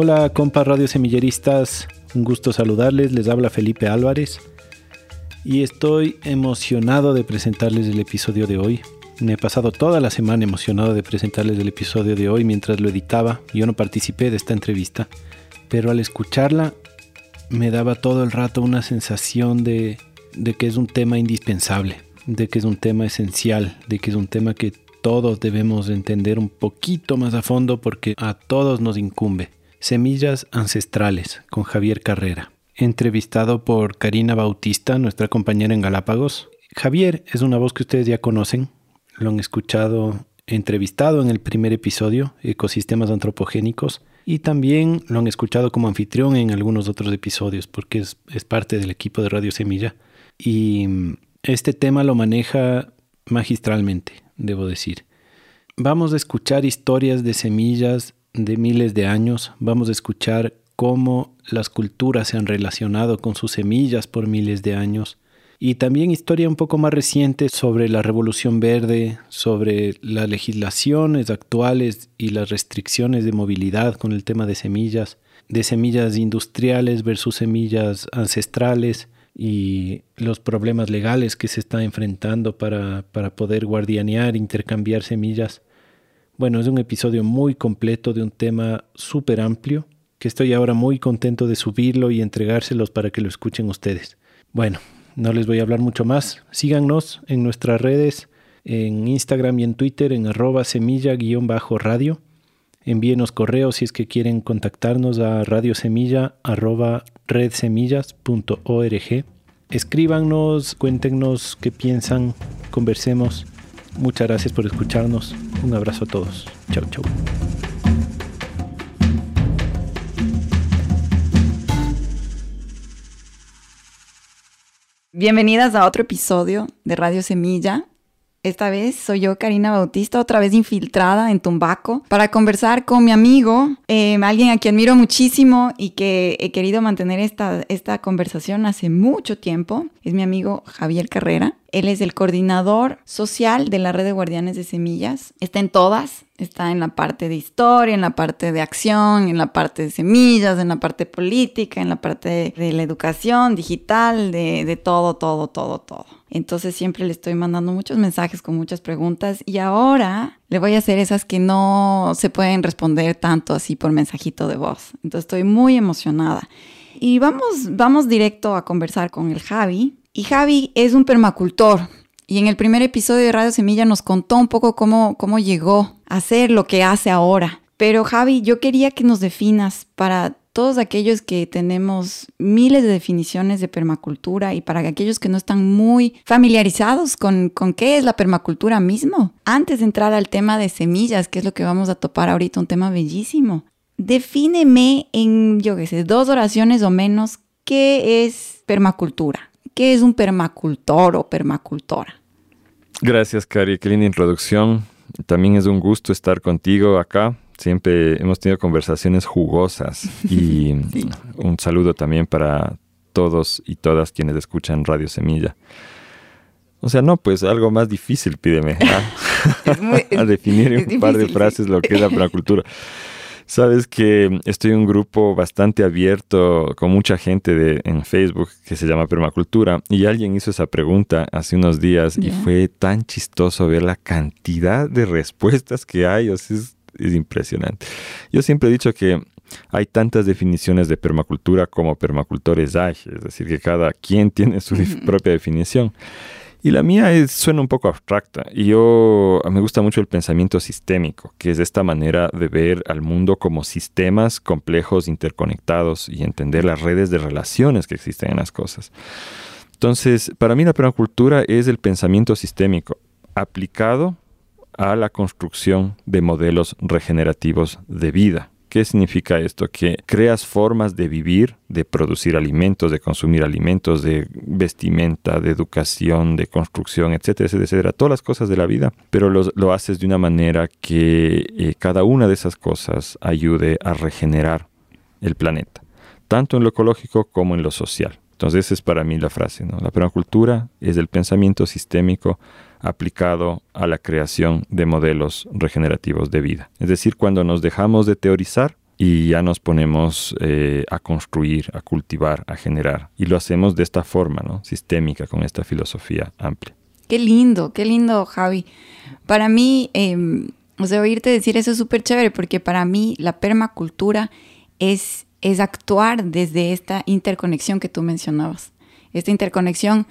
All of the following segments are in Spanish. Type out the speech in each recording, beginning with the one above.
Hola, compas radio semilleristas. Un gusto saludarles. Les habla Felipe Álvarez. Y estoy emocionado de presentarles el episodio de hoy. Me he pasado toda la semana emocionado de presentarles el episodio de hoy mientras lo editaba. Yo no participé de esta entrevista, pero al escucharla me daba todo el rato una sensación de, de que es un tema indispensable, de que es un tema esencial, de que es un tema que todos debemos entender un poquito más a fondo porque a todos nos incumbe. Semillas Ancestrales con Javier Carrera. Entrevistado por Karina Bautista, nuestra compañera en Galápagos. Javier es una voz que ustedes ya conocen, lo han escuchado entrevistado en el primer episodio, Ecosistemas Antropogénicos, y también lo han escuchado como anfitrión en algunos otros episodios, porque es, es parte del equipo de Radio Semilla. Y mm, este tema lo maneja magistralmente, debo decir. Vamos a escuchar historias de semillas de miles de años, vamos a escuchar cómo las culturas se han relacionado con sus semillas por miles de años y también historia un poco más reciente sobre la revolución verde, sobre las legislaciones actuales y las restricciones de movilidad con el tema de semillas, de semillas industriales versus semillas ancestrales y los problemas legales que se están enfrentando para, para poder guardianear, intercambiar semillas. Bueno, es un episodio muy completo de un tema súper amplio que estoy ahora muy contento de subirlo y entregárselos para que lo escuchen ustedes. Bueno, no les voy a hablar mucho más. Síganos en nuestras redes, en Instagram y en Twitter en arroba semilla-radio. Envíenos correos si es que quieren contactarnos a radiosemilla arroba redsemillas.org. Escríbanos, cuéntenos qué piensan, conversemos. Muchas gracias por escucharnos. Un abrazo a todos. Chau, chau. Bienvenidas a otro episodio de Radio Semilla. Esta vez soy yo, Karina Bautista, otra vez infiltrada en Tumbaco, para conversar con mi amigo, em, alguien a quien admiro muchísimo y que he querido mantener esta, esta conversación hace mucho tiempo. Es mi amigo Javier Carrera. Él es el coordinador social de la red de guardianes de semillas. Está en todas, está en la parte de historia, en la parte de acción, en la parte de semillas, en la parte política, en la parte de, la educación digital, de, todo, todo, todo, todo. Entonces siempre le estoy mandando muchos mensajes con muchas preguntas y ahora le voy a hacer esas que no se pueden responder tanto así por mensajito de voz. Entonces estoy muy emocionada. Y vamos, vamos directo a conversar con el Javi. Y Javi es un permacultor. Y en el primer episodio de Radio Semilla nos contó un poco cómo, cómo llegó a hacer lo que hace ahora. Pero Javi, yo quería que nos definas para todos aquellos que tenemos miles de definiciones de permacultura y para aquellos que no están muy familiarizados con, con qué es la permacultura mismo. Antes de entrar al tema de semillas, que es lo que vamos a topar ahorita, un tema bellísimo. Defíneme en, yo qué sé, dos oraciones o menos, qué es permacultura. ¿Qué es un permacultor o permacultora? Gracias, Cari. Qué linda introducción. También es un gusto estar contigo acá. Siempre hemos tenido conversaciones jugosas y un saludo también para todos y todas quienes escuchan Radio Semilla. O sea, no, pues algo más difícil pídeme. ¿ah? a definir en un par de frases lo que es la permacultura. Sabes que estoy en un grupo bastante abierto con mucha gente de, en Facebook que se llama Permacultura y alguien hizo esa pregunta hace unos días y fue tan chistoso ver la cantidad de respuestas que hay. O sea, es, impresionante. Yo siempre he dicho que hay tantas definiciones de permacultura como permacultores hay, es decir, que cada quien tiene su propia definición. Y la mía es, suena un poco abstracta. Y yo me gusta mucho el pensamiento sistémico, que es esta manera de ver al mundo como sistemas complejos, interconectados y entender las redes de relaciones que existen en las cosas. Entonces, para mí la permacultura es el pensamiento sistémico aplicado a la construcción de modelos regenerativos de vida. ¿Qué significa esto? Que creas formas de vivir, de producir alimentos, de consumir alimentos, de vestimenta, de educación, de construcción, etcétera, etcétera. Todas las cosas de la vida, pero lo, haces de una manera que eh, cada una de esas cosas ayude a regenerar el planeta, tanto en lo ecológico como en lo social. Entonces esa es para mí la frase. ¿no? La permacultura es el pensamiento sistémico aplicado a la creación de modelos regenerativos de vida. Es decir, cuando nos dejamos de teorizar y ya nos ponemos eh, a construir, a cultivar, a generar. Y lo hacemos de esta forma, ¿no? Sistémica, con esta filosofía amplia. Qué lindo, qué lindo, Javi. Para mí, em, o sea, oírte decir eso es súper chévere porque para mí la permacultura es, es actuar desde esta interconexión que tú mencionabas. Esta interconexión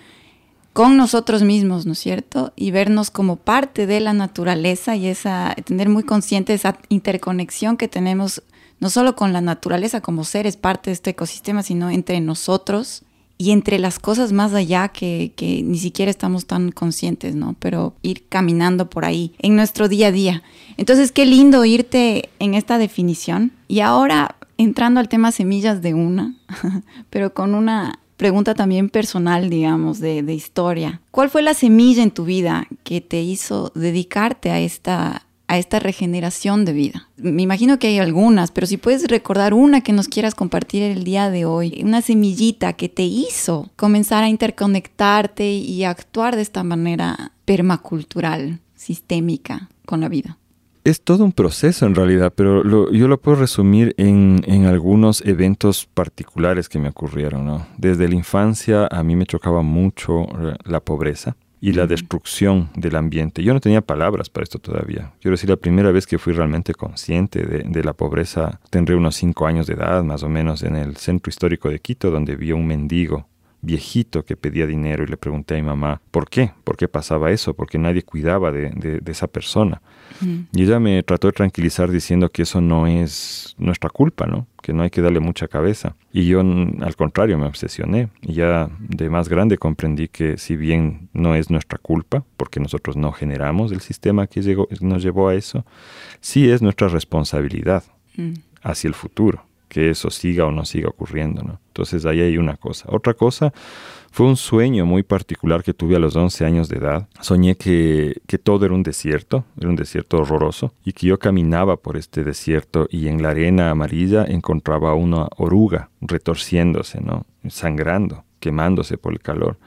con nosotros mismos, ¿no es cierto? Y vernos como parte de la naturaleza y esa, tener muy consciente esa interconexión que tenemos no solo con la naturaleza como seres, parte de este ecosistema, sino entre nosotros y entre las cosas más allá que, que ni siquiera estamos tan conscientes, ¿no? Pero ir caminando por ahí en nuestro día a día. Entonces, qué lindo irte en esta definición. Y ahora, entrando al tema semillas de una, pero con una pregunta también personal, digamos, de, historia. ¿Cuál fue la semilla en tu vida que te hizo dedicarte a esta, a esta regeneración de vida? Me imagino que hay algunas, pero si puedes recordar una que nos quieras compartir el día de hoy, una semillita que te hizo comenzar a interconectarte y actuar de esta manera permacultural, sistémica con la vida es todo un proceso en realidad, pero yo lo puedo resumir en, algunos eventos particulares que me ocurrieron. ¿no? Desde la infancia a mí me chocaba mucho eh, la pobreza y la destrucción del ambiente. Yo no tenía palabras para esto todavía. Quiero decir, la primera vez que fui realmente consciente de, de, la pobreza, tendré unos cinco años de edad, más o menos, en el centro histórico de Quito, donde vi a un mendigo viejito que pedía dinero y le pregunté a mi mamá, ¿por qué? ¿Por qué pasaba eso? Porque nadie cuidaba de, esa persona. Y ella me trató de tranquilizar diciendo que eso no es nuestra culpa, ¿no? Que no hay que darle mucha cabeza. Y yo, al contrario, me obsesioné. Y ya de más grande comprendí que si bien no es nuestra culpa, porque nosotros no generamos el sistema que llegó, nos llevó a eso, sí es nuestra responsabilidad hacia el futuro que eso siga o no siga ocurriendo. ¿no? Entonces ahí hay una cosa. Otra cosa fue un sueño muy particular que tuve a los 11 años de edad. Soñé que, que, todo era un desierto, era un desierto horroroso, y que yo caminaba por este desierto y en la arena amarilla encontraba una oruga retorciéndose, ¿no? sangrando, quemándose por el calor.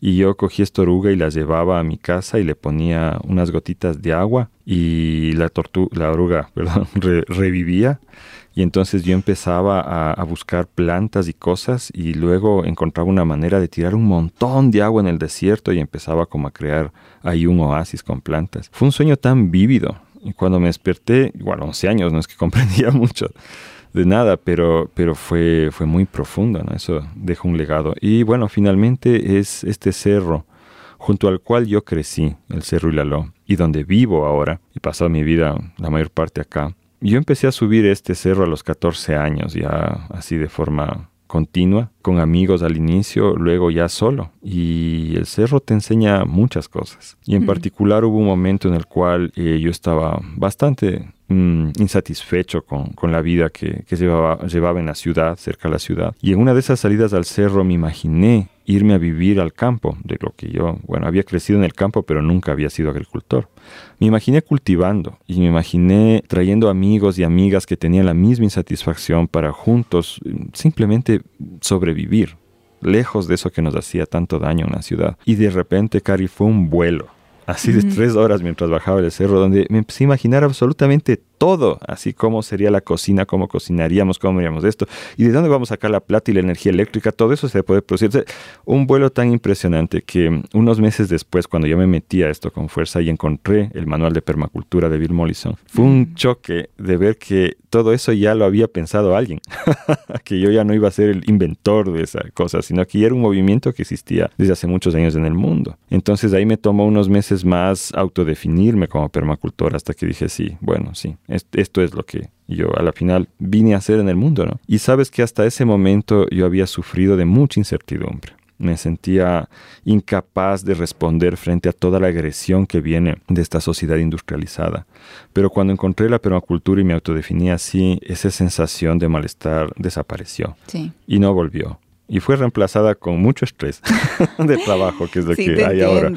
Y yo cogí esta oruga y la llevaba a mi casa y le ponía unas gotitas de agua y la, la oruga perdón, revivía y entonces yo empezaba a, buscar plantas y cosas y luego encontraba una manera de tirar un montón de agua en el desierto y empezaba como a crear ahí un oasis con plantas. Fue un sueño tan vívido. Y cuando me desperté, igual 11 años, no es que comprendía mucho de nada, pero, pero fue, fue muy profundo, ¿no? Eso dejó un legado. Y bueno, finalmente es este cerro junto al cual yo crecí, el Cerro Ilaló, y donde vivo ahora, y he pasado mi vida la mayor parte acá, yo empecé a subir este cerro a los 14 años, ya así de forma continua, con amigos al inicio, luego ya solo. Y el cerro te enseña muchas cosas. Y en particular hubo un momento en el cual eh, yo estaba bastante mm, insatisfecho con, la vida que, que llevaba, llevaba en la ciudad, cerca de la ciudad. Y en una de esas salidas al cerro me imaginé irme a vivir al campo, de lo que yo, bueno, había crecido en el campo, pero nunca había sido agricultor. Me imaginé cultivando y me imaginé trayendo amigos y amigas que tenían la misma insatisfacción para juntos mm, simplemente sobrevivir, lejos de eso que nos hacía tanto daño en la ciudad. Y de repente, Cari, fue un vuelo así de tres horas mientras bajaba el cerro, donde me empecé a imaginar absolutamente todo, así como sería la cocina, cómo cocinaríamos, cómo haríamos esto, y de dónde vamos a sacar la plata y la energía eléctrica, todo eso se puede producir. Un vuelo tan impresionante que unos meses después, cuando yo me metí a esto con fuerza y encontré el manual de permacultura de Bill Mollison, fue un mm. choque de ver que todo eso ya lo había pensado alguien, que yo ya no iba a ser el inventor de esa cosa, sino que ya era un movimiento que existía desde hace muchos años en el mundo. Entonces ahí me tomó unos meses más autodefinirme como permacultor hasta que dije, sí, bueno, sí, esto es lo que yo a la final vine a hacer en el mundo, ¿no? Y sabes que hasta ese momento yo había sufrido de mucha incertidumbre. Me sentía incapaz de responder frente a toda la agresión que viene de esta sociedad industrializada. Pero cuando encontré la permacultura y me autodefiní así, esa sensación de malestar desapareció. Sí. Y no volvió y fue reemplazada con mucho estrés de trabajo, que es lo que hay ahora.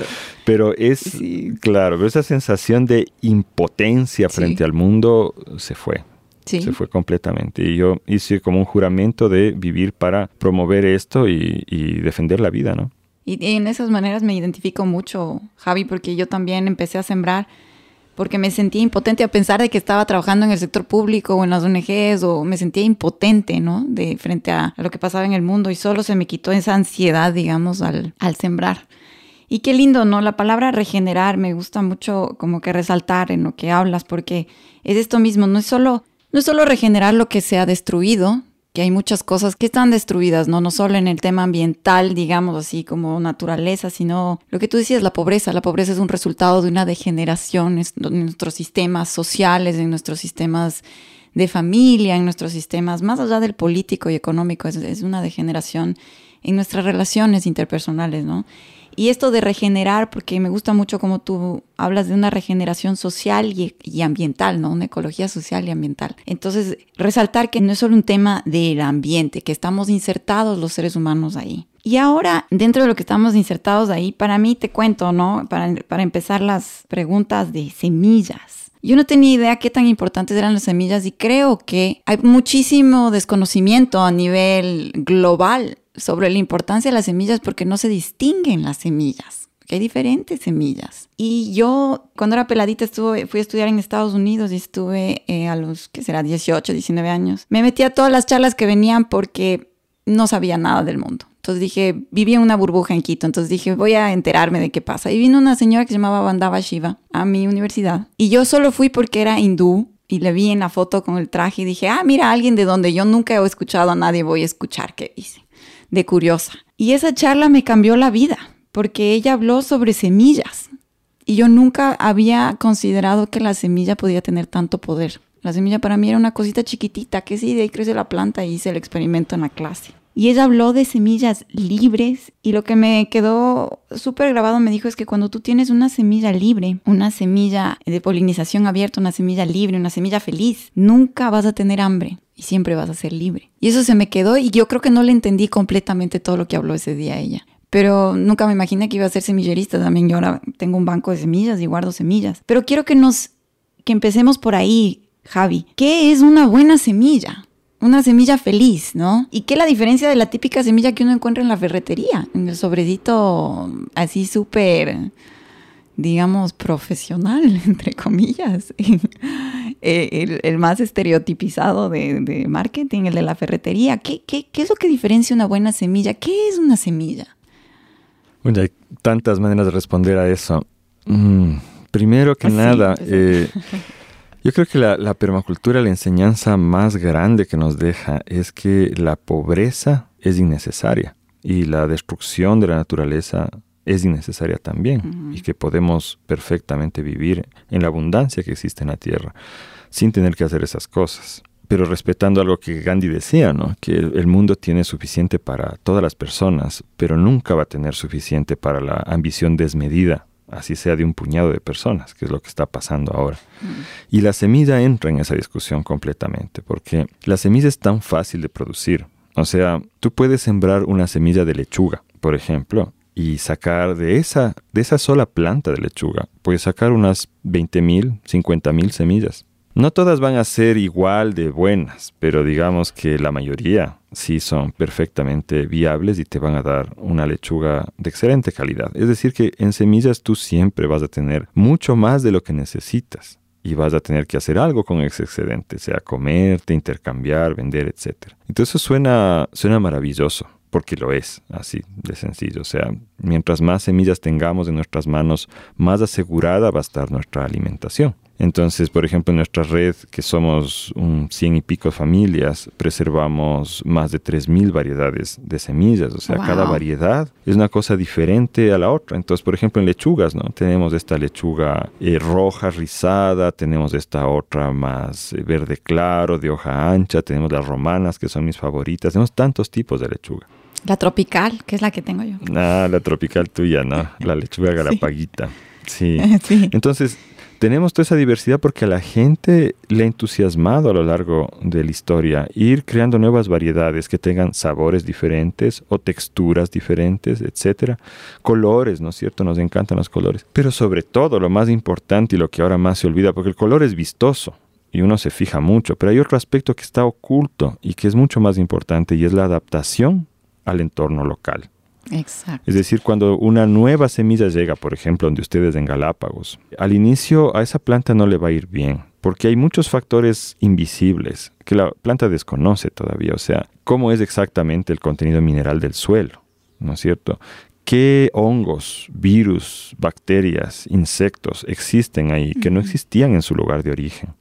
Pero es, claro, esa sensación de impotencia frente al mundo se fue. Se fue completamente. Y yo hice como un juramento de vivir para promover esto y, defender la vida, ¿no? Y, en esas maneras me identifico mucho, Javi, porque yo también empecé a sembrar porque me sentía impotente a pensar de que estaba trabajando en el sector público o en las ONGs o me sentía impotente, ¿no? De frente a, lo que pasaba en el mundo y solo se me quitó esa ansiedad, digamos, al, al sembrar. Y qué lindo, ¿no? La palabra regenerar me gusta mucho como que resaltar en lo que hablas, porque es esto mismo, no es solo, no es solo regenerar lo que se ha destruido, que hay muchas cosas que están destruidas, ¿no? No solo en el tema ambiental, digamos así, como naturaleza, sino lo que tú decías, la pobreza. La pobreza es un resultado de una degeneración en nuestros sistemas sociales, en nuestros sistemas de familia, en nuestros sistemas, más allá del político y económico, es, es una degeneración en nuestras relaciones interpersonales, ¿no? Y esto de regenerar, porque me gusta mucho como tú hablas de una regeneración social y, ambiental, ¿no? Una ecología social y ambiental. Entonces, resaltar que no es solo un tema del ambiente, que estamos insertados los seres humanos ahí. Y ahora, dentro de lo que estamos insertados ahí, para mí te cuento, ¿no? Para, para empezar las preguntas de semillas. Yo no tenía idea qué tan importantes eran las semillas y creo que hay muchísimo desconocimiento a nivel global sobre la importancia de las semillas porque no se distinguen las semillas. hay diferentes semillas. Y yo, cuando era peladita, estuve, fui a estudiar en Estados Unidos y estuve eh, a los, ¿qué será?, 18, 19 años. Me metí a todas las charlas que venían porque no sabía nada del mundo. Entonces dije, vivía en una burbuja en Quito, entonces dije, voy a enterarme de qué pasa. Y vino una señora que se llamaba Vandava Shiva a mi universidad. Y yo solo fui porque era hindú y le vi en la foto con el traje y dije, ah, mira, alguien de donde yo nunca he escuchado a nadie, voy a escuchar qué dice de curiosa. Y esa charla me cambió la vida, porque ella habló sobre semillas. Y yo nunca había considerado que la semilla podía tener tanto poder. La semilla para mí era una cosita chiquitita, que sí, de ahí crece la planta y hice el experimento en la clase. Y ella habló de semillas libres y lo que me quedó súper grabado me dijo es que cuando tú tienes una semilla libre, una semilla de polinización abierta, una semilla libre, una semilla feliz, nunca vas a tener hambre y siempre vas a ser libre. Y eso se me quedó y yo creo que no le entendí completamente todo lo que habló ese día ella. Pero nunca me imaginé que iba a ser semillerista también. Yo ahora tengo un banco de semillas y guardo semillas. Pero quiero que nos que empecemos por ahí, Javi. ¿Qué es una buena semilla? Una semilla feliz, ¿no? ¿Y qué es la diferencia de la típica semilla que uno encuentra en la ferretería? En el sobrecito así súper digamos, profesional, entre comillas, eh, el, más estereotipizado de, marketing, el de la ferretería. ¿Qué, ¿Qué, qué, es lo que diferencia una buena semilla? ¿Qué es una semilla? Bueno, hay tantas maneras de responder a eso. Mm, primero que ah, nada, eh, yo creo que la, la permacultura, la enseñanza más grande que nos deja es que la pobreza es innecesaria y la destrucción de la naturaleza es innecesaria también y que podemos perfectamente vivir en la abundancia que existe en la tierra sin tener que hacer esas cosas. Pero respetando algo que Gandhi decía, ¿no? que el mundo tiene suficiente para todas las personas, pero nunca va a tener suficiente para la ambición desmedida, así sea de un puñado de personas, que es lo que está pasando ahora. Y la semilla entra en esa discusión completamente, porque la semilla es tan fácil de producir. O sea, tú puedes sembrar una semilla de lechuga, por ejemplo, y sacar de esa, de esa sola planta de lechuga, puedes sacar unas 20.000, 50.000 semillas. No todas van a ser igual de buenas, pero digamos que la mayoría sí son perfectamente viables y te van a dar una lechuga de excelente calidad. Es decir, que en semillas tú siempre vas a tener mucho más de lo que necesitas y vas a tener que hacer algo con ese excedente, sea comerte, intercambiar, vender, etc. Entonces suena, suena maravilloso porque lo es, así de sencillo. O sea, mientras más semillas tengamos en nuestras manos, más asegurada va a estar nuestra alimentación. Entonces, por ejemplo, en nuestra red, que somos un cien y pico familias, preservamos más de 3.000 variedades de semillas. O sea, cada variedad es una cosa diferente a la otra. Entonces, por ejemplo, en lechugas, ¿no? Tenemos esta lechuga eh, roja, rizada, tenemos esta otra más eh, verde claro, de hoja ancha, tenemos las romanas, que son mis favoritas. Tenemos tantos tipos de lechuga. La tropical, que es la que tengo yo. Ah, la tropical tuya, ¿no? La lechuga garapaguita. Sí. sí. Entonces, tenemos toda esa diversidad porque a la gente le ha entusiasmado a lo largo de la historia ir creando nuevas variedades que tengan sabores diferentes o texturas diferentes, etcétera. Colores, ¿no es cierto? Nos encantan los colores. Pero sobre todo, lo más importante y lo que ahora más se olvida, porque el color es vistoso y uno se fija mucho, pero hay otro aspecto que está oculto y que es mucho más importante y es la adaptación al entorno local. Exacto. Es decir, cuando una nueva semilla llega, por ejemplo, donde ustedes en Galápagos, al inicio a esa planta no le va a ir bien, porque hay muchos factores invisibles que la planta desconoce todavía, o sea, cómo es exactamente el contenido mineral del suelo, ¿no es cierto? ¿Qué hongos, virus, bacterias, insectos existen ahí que no existían en su lugar de origen?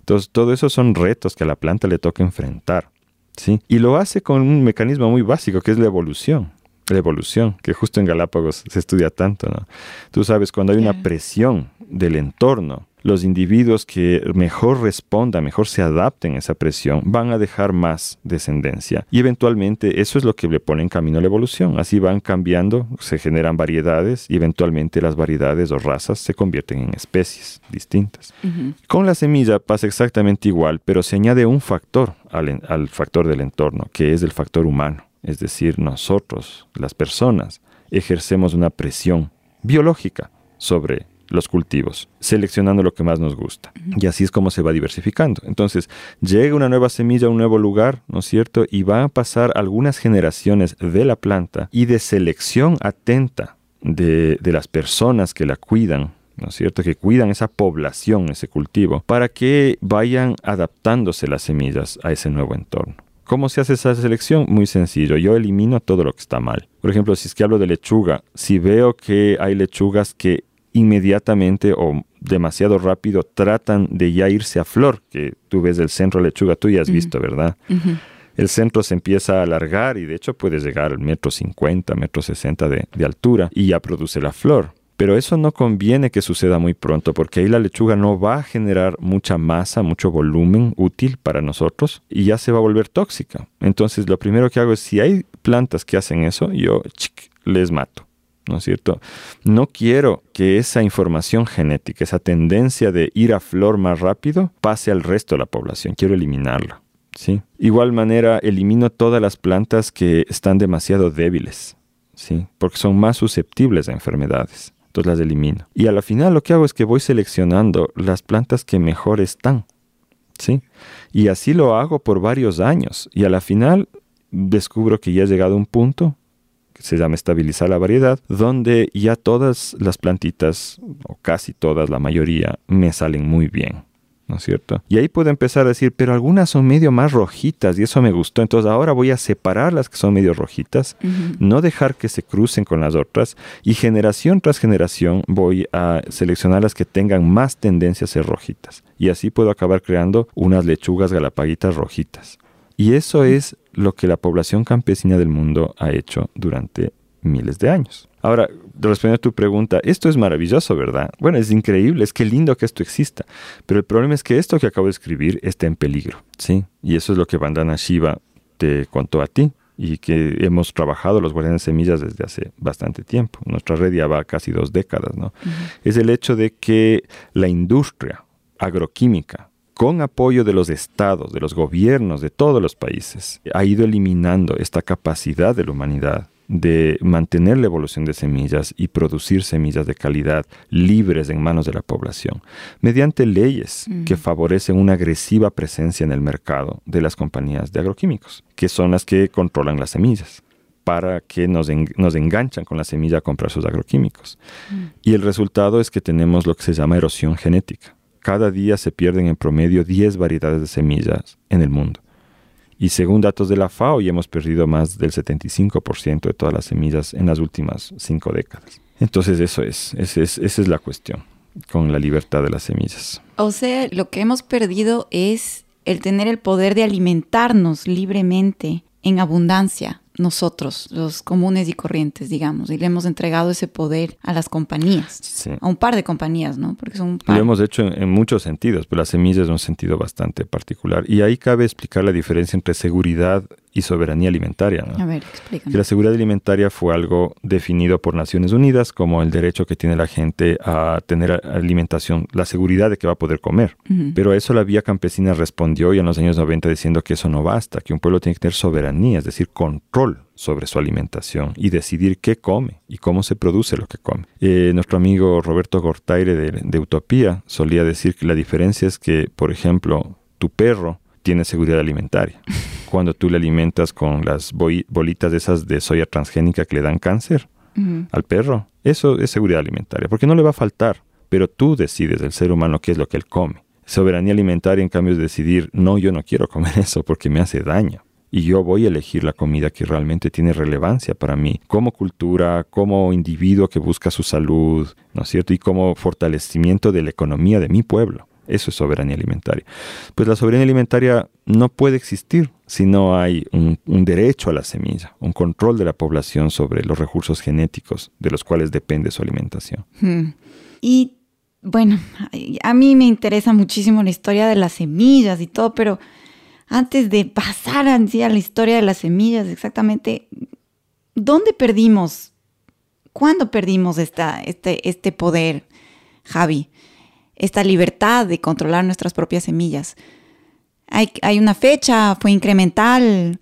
Entonces, todo eso son retos que a la planta le toca enfrentar. ¿sí? Y lo hace con un mecanismo muy básico, que es la evolución. La evolución, que justo en Galápagos se estudia tanto. ¿no? Tú sabes, cuando hay una presión del entorno, los individuos que mejor respondan, mejor se adapten a esa presión, van a dejar más descendencia. Y eventualmente eso es lo que le pone en camino a la evolución. Así van cambiando, se generan variedades y eventualmente las variedades o razas se convierten en especies distintas. Con la semilla pasa exactamente igual, pero se añade un factor al, al factor del entorno, que es el factor humano. Es decir, nosotros, las personas, ejercemos una presión biológica sobre los cultivos, seleccionando lo que más nos gusta. Y así es como se va diversificando. Entonces, llega una nueva semilla a un nuevo lugar, ¿no es cierto? Y van a pasar algunas generaciones de la planta y de selección atenta de, de las personas que la cuidan, ¿no es cierto? Que cuidan esa población, ese cultivo, para que vayan adaptándose las semillas a ese nuevo entorno. ¿Cómo se hace esa selección? Muy sencillo. Yo elimino todo lo que está mal. Por ejemplo, si es que hablo de lechuga, si veo que hay lechugas que inmediatamente o demasiado rápido tratan de ya irse a flor, que tú ves el centro de lechuga, tú ya has visto, ¿verdad? El centro se empieza a alargar y de hecho puede llegar al metro cincuenta, metro sesenta de, de altura y ya produce la flor. Pero eso no conviene que suceda muy pronto porque ahí la lechuga no va a generar mucha masa, mucho volumen útil para nosotros y ya se va a volver tóxica. Entonces lo primero que hago es si hay plantas que hacen eso, yo les mato. ¿no es cierto? No quiero que esa información genética, esa tendencia de ir a flor más rápido, pase al resto de la población. Quiero eliminarla. ¿sí? Igual manera, elimino todas las plantas que están demasiado débiles, ¿sí? porque son más susceptibles a enfermedades. Entonces las elimino. Y a la final lo que hago es que voy seleccionando las plantas que mejor están. ¿sí? Y así lo hago por varios años. Y a la final descubro que ya he llegado a un punto se llama estabilizar la variedad, donde ya todas las plantitas, o casi todas, la mayoría, me salen muy bien. ¿No es cierto? Y ahí puedo empezar a decir, pero algunas son medio más rojitas y eso me gustó. Entonces ahora voy a separar las que son medio rojitas, no dejar que se crucen con las otras y generación tras generación voy a seleccionar las que tengan más tendencia a ser rojitas. Y así puedo acabar creando unas lechugas galapaguitas rojitas. Y eso es lo que la población campesina del mundo ha hecho durante miles de años. Ahora, respondiendo a tu pregunta, esto es maravilloso, ¿verdad? Bueno, es increíble, es que lindo que esto exista, pero el problema es que esto que acabo de escribir está en peligro, ¿sí? Y eso es lo que Bandana Shiva te contó a ti y que hemos trabajado los guardianes de semillas desde hace bastante tiempo. Nuestra red ya va casi dos décadas, ¿no? Es el hecho de que la industria agroquímica con apoyo de los estados, de los gobiernos de todos los países, ha ido eliminando esta capacidad de la humanidad de mantener la evolución de semillas y producir semillas de calidad libres en manos de la población, mediante leyes que favorecen una agresiva presencia en el mercado de las compañías de agroquímicos, que son las que controlan las semillas para que nos, nos enganchan con la semilla a comprar sus agroquímicos. Y el resultado es que tenemos lo que se llama erosión genética cada día se pierden en promedio 10 variedades de semillas en el mundo. Y según datos de la FAO, ya hemos perdido más del 75% de todas las semillas en las últimas cinco décadas. Entonces eso es, es, esa es la cuestión con la libertad de las semillas. O sea, lo que hemos perdido es el tener el poder de alimentarnos libremente en abundancia nosotros, los comunes y corrientes, digamos, y le hemos entregado ese poder a las compañías, a un par de compañías, ¿no? Porque son un par. Lo hemos hecho en, muchos sentidos, pero la semilla es un sentido bastante particular. Y ahí cabe explicar la diferencia entre seguridad y soberanía alimentaria. ¿no? A ver, explícame. Que la seguridad alimentaria fue algo definido por Naciones Unidas como el derecho que tiene la gente a tener alimentación, la seguridad de que va a poder comer. Pero a eso la vía campesina respondió ya en los años 90 diciendo que eso no basta, que un pueblo tiene que tener soberanía, es decir, control sobre su alimentación y decidir qué come y cómo se produce lo que come. Eh, nuestro amigo Roberto Gortaire de, de Utopía solía decir que la diferencia es que, por ejemplo, tu perro tiene seguridad alimentaria. cuando tú le alimentas con las bolitas de esas de soya transgénica que le dan cáncer al perro. Eso es seguridad alimentaria, porque no le va a faltar, pero tú decides, el ser humano, qué es lo que él come. Soberanía alimentaria, en cambio, es decidir, no, yo no quiero comer eso porque me hace daño y yo voy a elegir la comida que realmente tiene relevancia para mí, como cultura, como individuo que busca su salud, ¿no es cierto? Y como fortalecimiento de la economía de mi pueblo. Eso es soberanía alimentaria. Pues la soberanía alimentaria no puede existir si no hay un, derecho a la semilla, un control de la población sobre los recursos genéticos de los cuales depende su alimentación. Hmm. Y bueno, a mí me interesa muchísimo la historia de las semillas y todo, pero antes de pasar a la historia de las semillas, exactamente, ¿dónde perdimos? ¿Cuándo perdimos esta, este, este poder, Javi? Esta libertad de controlar nuestras propias semillas. Hay, hay una fecha, fue incremental,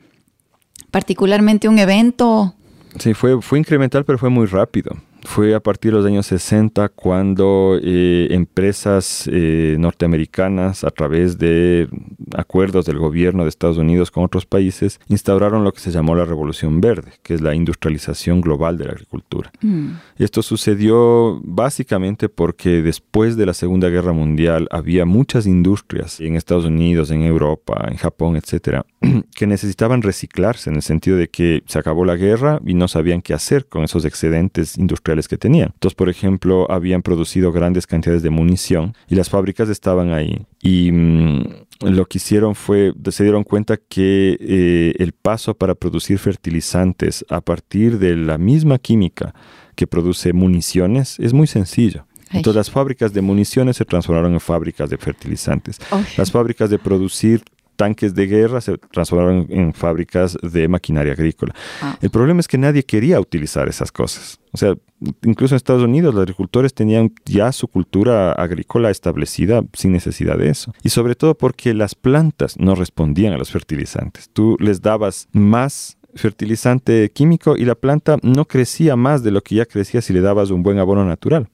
particularmente un evento. Sí, fue, fue incremental, pero fue muy rápido fue a partir de los años 60 cuando eh, empresas eh, norteamericanas, a través de acuerdos del gobierno de Estados Unidos con otros países, instauraron lo que se llamó la Revolución Verde, que es la industrialización global de la agricultura. Mm. Esto sucedió básicamente porque después de la Segunda Guerra Mundial había muchas industrias en Estados Unidos, en Europa, en Japón, etcétera, que necesitaban reciclarse en el sentido de que se acabó la guerra y no sabían qué hacer con esos excedentes industriales que tenían. Entonces, por ejemplo, habían producido grandes cantidades de munición y las fábricas estaban ahí. Y mm, lo que hicieron fue, se dieron cuenta que eh, el paso para producir fertilizantes a partir de la misma química que produce municiones es muy sencillo. Entonces las fábricas de municiones se transformaron en fábricas de fertilizantes. Las fábricas de producir tanques de guerra se transformaron en fábricas de maquinaria agrícola. Ah. El problema es que nadie quería utilizar esas cosas. O sea, incluso en Estados Unidos los agricultores tenían ya su cultura agrícola establecida sin necesidad de eso. Y sobre todo porque las plantas no respondían a los fertilizantes. Tú les dabas más fertilizante químico y la planta no crecía más de lo que ya crecía si le dabas un buen abono natural.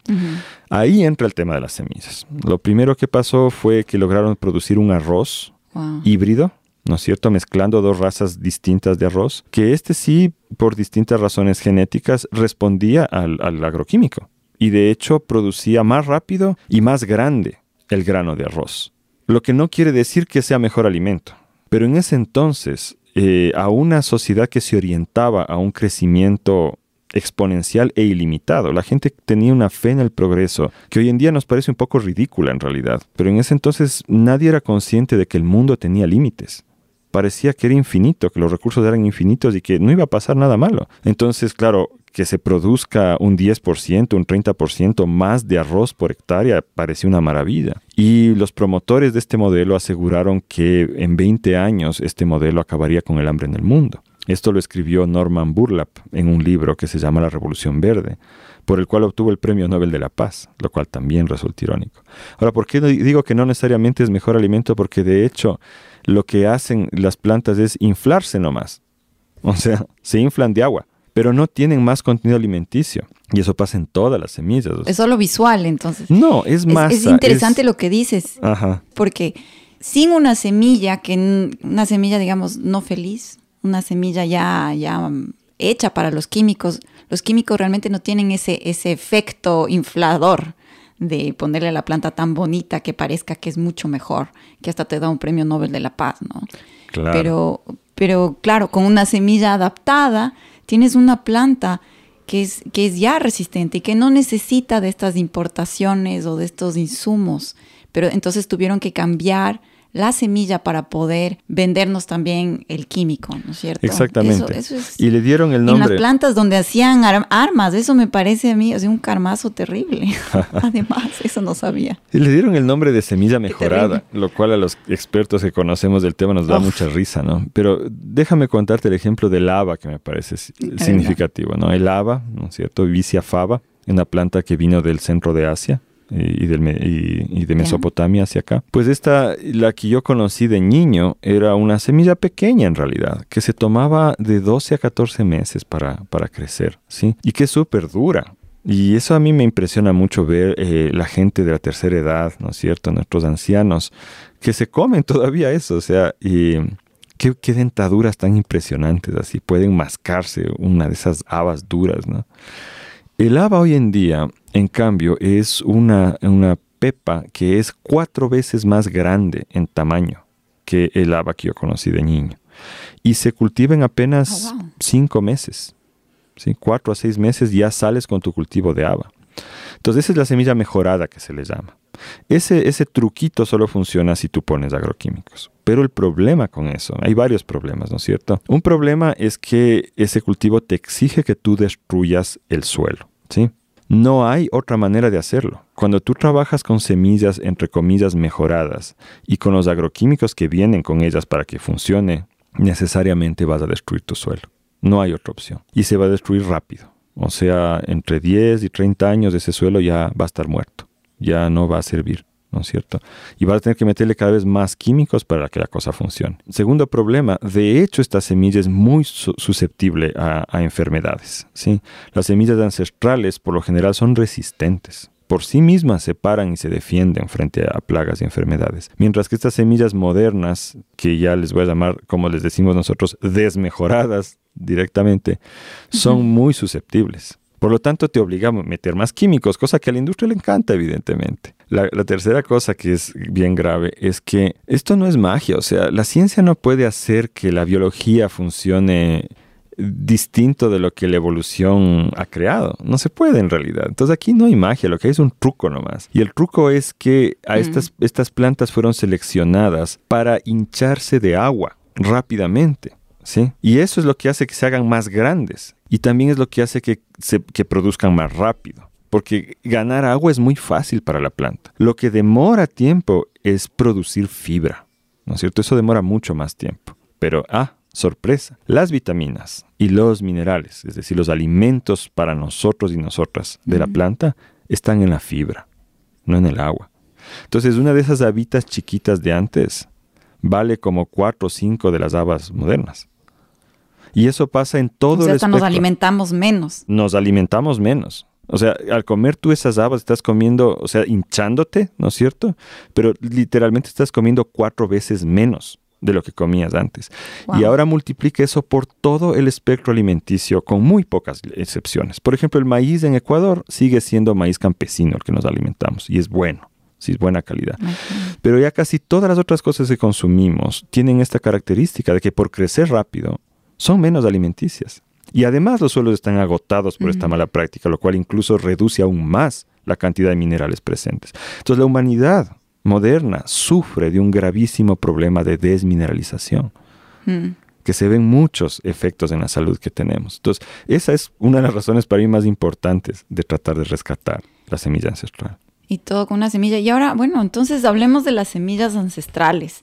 Ahí entra el tema de las semillas. Lo primero que pasó fue que lograron producir un arroz híbrido, ¿no es cierto? Mezclando dos razas distintas de arroz, que este sí, por distintas razones genéticas, respondía al, agroquímico. Y de hecho producía más rápido y más grande el grano de arroz. Lo que no quiere decir que sea mejor alimento. Pero en ese entonces, eh, a una sociedad que se orientaba a un crecimiento exponencial e ilimitado. La gente tenía una fe en el progreso que hoy en día nos parece un poco ridícula en realidad, pero en ese entonces nadie era consciente de que el mundo tenía límites. Parecía que era infinito, que los recursos eran infinitos y que no iba a pasar nada malo. Entonces, claro, que se produzca un 10%, un 30% más de arroz por hectárea parecía una maravilla. Y los promotores de este modelo aseguraron que en 20 años este modelo acabaría con el hambre en el mundo. Esto lo escribió Norman Burlap en un libro que se llama La Revolución Verde, por el cual obtuvo el Premio Nobel de la Paz, lo cual también resulta irónico. Ahora, ¿por qué digo que no necesariamente es mejor alimento? Porque de hecho lo que hacen las plantas es inflarse nomás. O sea, se inflan de agua, pero no tienen más contenido alimenticio. Y eso pasa en todas las semillas. Es solo visual, entonces. No, es más. Es, interesante lo que dices. Ajá. Porque sin una semilla, que una semilla, digamos, no feliz, una semilla ya, ya hecha para los químicos, los químicos realmente no tienen ese, ese efecto inflador de ponerle a la planta tan bonita que parezca que es mucho mejor, que hasta te da un premio Nobel de la Paz, ¿no? Claro. Pero, pero claro, con una semilla adaptada, tienes una planta que es, que es ya resistente y que no necesita de estas importaciones o de estos insumos. Pero entonces tuvieron que cambiar la semilla para poder vendernos también el químico, ¿no es cierto? Exactamente. y le dieron el nombre. En las plantas donde hacían armas, eso me parece a mí, o un carmazo terrible. Además, eso no sabía. Y le dieron el nombre de semilla mejorada, lo cual a los expertos que conocemos del tema nos da mucha risa, ¿no? Pero déjame contarte el ejemplo del haba que me parece significativo, ¿no? El haba, ¿no es cierto? Vicia fava, una planta que vino del centro de Asia y, de Mesopotamia hacia acá. Pues esta, la que yo conocí de niño, era una semilla pequeña en realidad, que se tomaba de 12 a 14 meses para, para crecer, ¿sí? Y que es súper dura. Y eso a mí me impresiona mucho ver eh, la gente de la tercera edad, ¿no es cierto? Nuestros ancianos, que se comen todavía eso, o sea, y Qué, qué, dentaduras tan impresionantes así, pueden mascarse una de esas habas duras, ¿no? El haba hoy en día, en cambio, es una, una pepa que es cuatro veces más grande en tamaño que el haba que yo conocí de niño. Y se cultiva en apenas Oh, wow. cinco meses. ¿sí? Cuatro a seis meses ya sales con tu cultivo de haba. Entonces esa es la semilla mejorada que se le llama. Ese, ese truquito solo funciona si tú pones agroquímicos. Pero el problema con eso, hay varios problemas, ¿no es cierto? Un problema es que ese cultivo te exige que tú destruyas el suelo, ¿sí? No hay otra manera de hacerlo. Cuando tú trabajas con semillas, entre comillas, mejoradas y con los agroquímicos que vienen con ellas para que funcione, necesariamente vas a destruir tu suelo. No hay otra opción. Y se va a destruir rápido. O sea, entre 10 y 30 años ese suelo ya va a estar muerto. Ya no va a servir, ¿no es cierto? Y vas a tener que meterle cada vez más químicos para que la cosa funcione. Segundo problema, de hecho esta semilla es muy su susceptible a, a enfermedades. ¿sí? Las semillas ancestrales por lo general son resistentes por sí mismas se paran y se defienden frente a plagas y enfermedades. Mientras que estas semillas modernas, que ya les voy a llamar, como les decimos nosotros, desmejoradas directamente, son muy susceptibles. Por lo tanto, te obligamos a meter más químicos, cosa que a la industria le encanta, evidentemente. La, la, tercera cosa que es bien grave es que esto no es magia, o sea, la ciencia no puede hacer que la biología funcione distinto de lo que la evolución ha creado. No se puede en realidad. Entonces aquí no hay magia, lo que hay es un truco nomás. Y el truco es que a estas, estas plantas fueron seleccionadas para hincharse de agua rápidamente. ¿sí? Y eso es lo que hace que se hagan más grandes. Y también es lo que hace que, se, que produzcan más rápido. Porque ganar agua es muy fácil para la planta. Lo que demora tiempo es producir fibra. ¿No es cierto? Eso demora mucho más tiempo. Pero, ah, sorpresa, las vitaminas y los minerales, es decir, los alimentos para nosotros y nosotras de la planta, están en la fibra, no en el agua. Entonces, una de esas habitas chiquitas de antes vale como cuatro o cinco de las habas modernas. Y eso pasa en todo o sea, el hasta nos alimentamos menos. Nos alimentamos menos. O sea, al comer tú esas habas estás comiendo, o sea, hinchándote, ¿no es cierto? Pero literalmente estás comiendo cuatro veces menos de lo que comías antes. Wow. Y ahora multiplica eso por todo el espectro alimenticio con muy pocas excepciones. Por ejemplo, el maíz en Ecuador sigue siendo maíz campesino el que nos alimentamos y es bueno. Sí, es buena calidad. Okay. Pero ya casi todas las otras cosas que consumimos tienen esta característica de que por crecer rápido son menos alimenticias. Y además los suelos están agotados por uh -huh. esta mala práctica, lo cual incluso reduce aún más la cantidad de minerales presentes. Entonces la humanidad moderna sufre de un gravísimo problema de desmineralización, mm. que se ven muchos efectos en la salud que tenemos. Entonces, esa es una de las razones para mí más importantes de tratar de rescatar la semilla ancestral. Y todo con una semilla. Y ahora, bueno, entonces hablemos de las semillas ancestrales.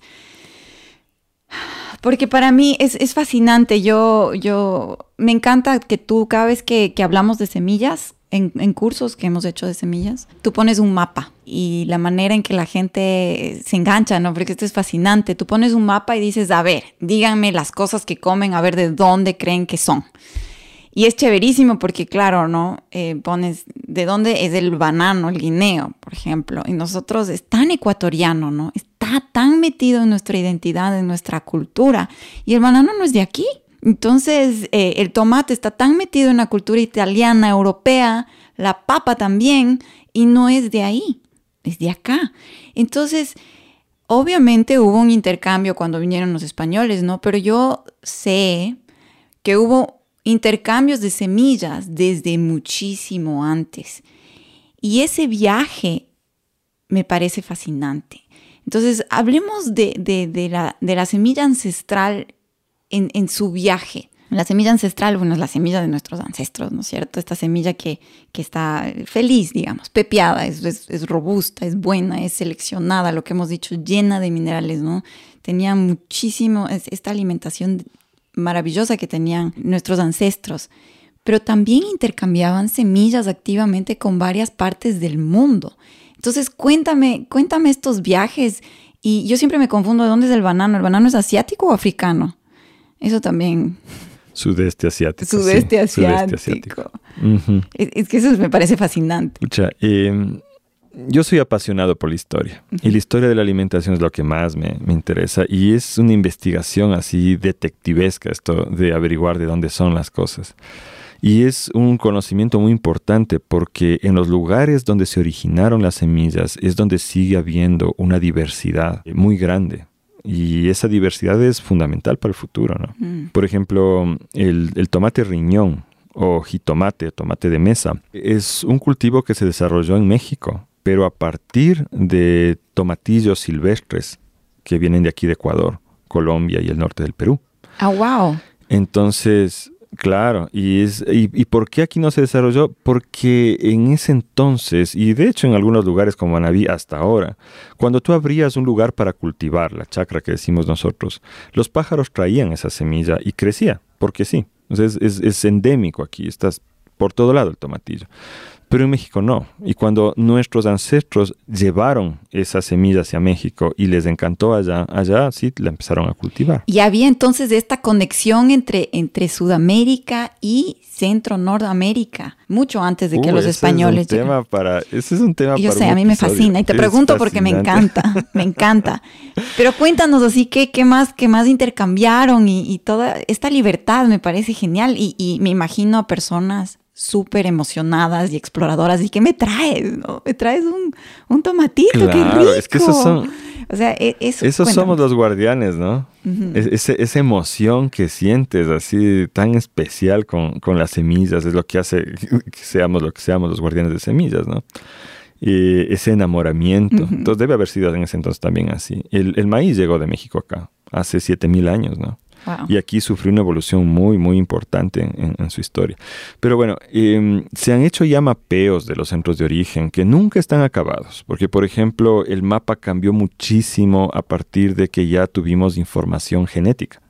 Porque para mí es, es fascinante. Yo, yo, me encanta que tú, cada vez que, que hablamos de semillas, en, en, cursos que hemos hecho de semillas, tú pones un mapa y la manera en que la gente se engancha, ¿no? Porque esto es fascinante. Tú pones un mapa y dices, a ver, díganme las cosas que comen, a ver de dónde creen que son. Y es chéverísimo porque, claro, ¿no? Eh, pones de dónde es el banano, el guineo, por ejemplo. Y nosotros es tan ecuatoriano, ¿no? Tan metido en nuestra identidad, en nuestra cultura. Y el banano no es de aquí. Entonces, eh, el tomate está tan metido en la cultura italiana, europea, la papa también, y no es de ahí, es de acá. Entonces, obviamente hubo un intercambio cuando vinieron los españoles, ¿no? Pero yo sé que hubo intercambios de semillas desde muchísimo antes. Y ese viaje me parece fascinante. Entonces, hablemos de, la, semilla ancestral en, su viaje. La semilla ancestral, bueno, es la semilla de nuestros ancestros, ¿no es cierto? Esta semilla que, está feliz, digamos, es, es, robusta, es buena, es seleccionada, lo que hemos dicho, llena de minerales, ¿no? Tenía muchísimo, esta alimentación maravillosa que tenían nuestros ancestros, pero también intercambiaban semillas activamente con varias partes del mundo. Entonces, cuéntame, cuéntame estos viajes. Y yo siempre me confundo de dónde es el banano. ¿El banano es asiático o africano? Eso también. Sudeste asiático. Sudeste sí. asiático. Sudeste asiático. Uh -huh. es, es, que eso me parece fascinante. Escucha, eh, Yo soy apasionado por la historia y la historia de la alimentación es lo que más me, me, interesa y es una investigación así detectivesca esto de averiguar de dónde son las cosas. Y es un conocimiento muy importante porque en los lugares donde se originaron las semillas es donde sigue habiendo una diversidad muy grande. Y esa diversidad es fundamental para el futuro. ¿no? Mm. Por ejemplo, el, el tomate riñón o jitomate, tomate de mesa, es un cultivo que se desarrolló en México, pero a partir de tomatillos silvestres que vienen de aquí de Ecuador, Colombia y el norte del Perú. Ah, wow. Entonces, Claro, y, es, y, por qué aquí no se desarrolló? Porque en ese entonces, y de hecho en algunos lugares como Anabí hasta ahora, cuando tú abrías un lugar para cultivar, la chacra que decimos nosotros, los pájaros traían esa semilla y crecía, porque sí. es, es endémico aquí, estás por todo lado el tomatillo pero en México no. Y cuando nuestros ancestros llevaron esa semilla hacia México y les encantó allá, allá sí la empezaron a cultivar. Y había entonces esta conexión entre, entre Sudamérica y Centro Norteamérica, mucho antes de que los españoles. Es un tema para, ese es un tema Yo sé, a mí me fascina y te pregunto porque me encanta, me encanta. Pero cuéntanos así qué, qué más, qué más intercambiaron y, toda esta libertad me parece genial y, y me imagino a personas súper emocionadas y exploradoras. ¿Y qué me traes? No? Me traes un, un tomatito, qué rico. Es que esos son... O sea, e, eso, esos somos los guardianes, ¿no? esa emoción que sientes así tan especial con, con, las semillas es lo que hace que seamos lo que seamos los guardianes de semillas, ¿no? Y ese enamoramiento. Entonces debe haber sido en ese entonces también así. El, el maíz llegó de México acá hace 7000 años, ¿no? Y aquí sufrió una evolución muy, muy importante en, su historia. Pero bueno, em, se han hecho ya mapeos de los centros de origen que nunca están acabados, porque por ejemplo el mapa cambió muchísimo a partir de que ya tuvimos información genética.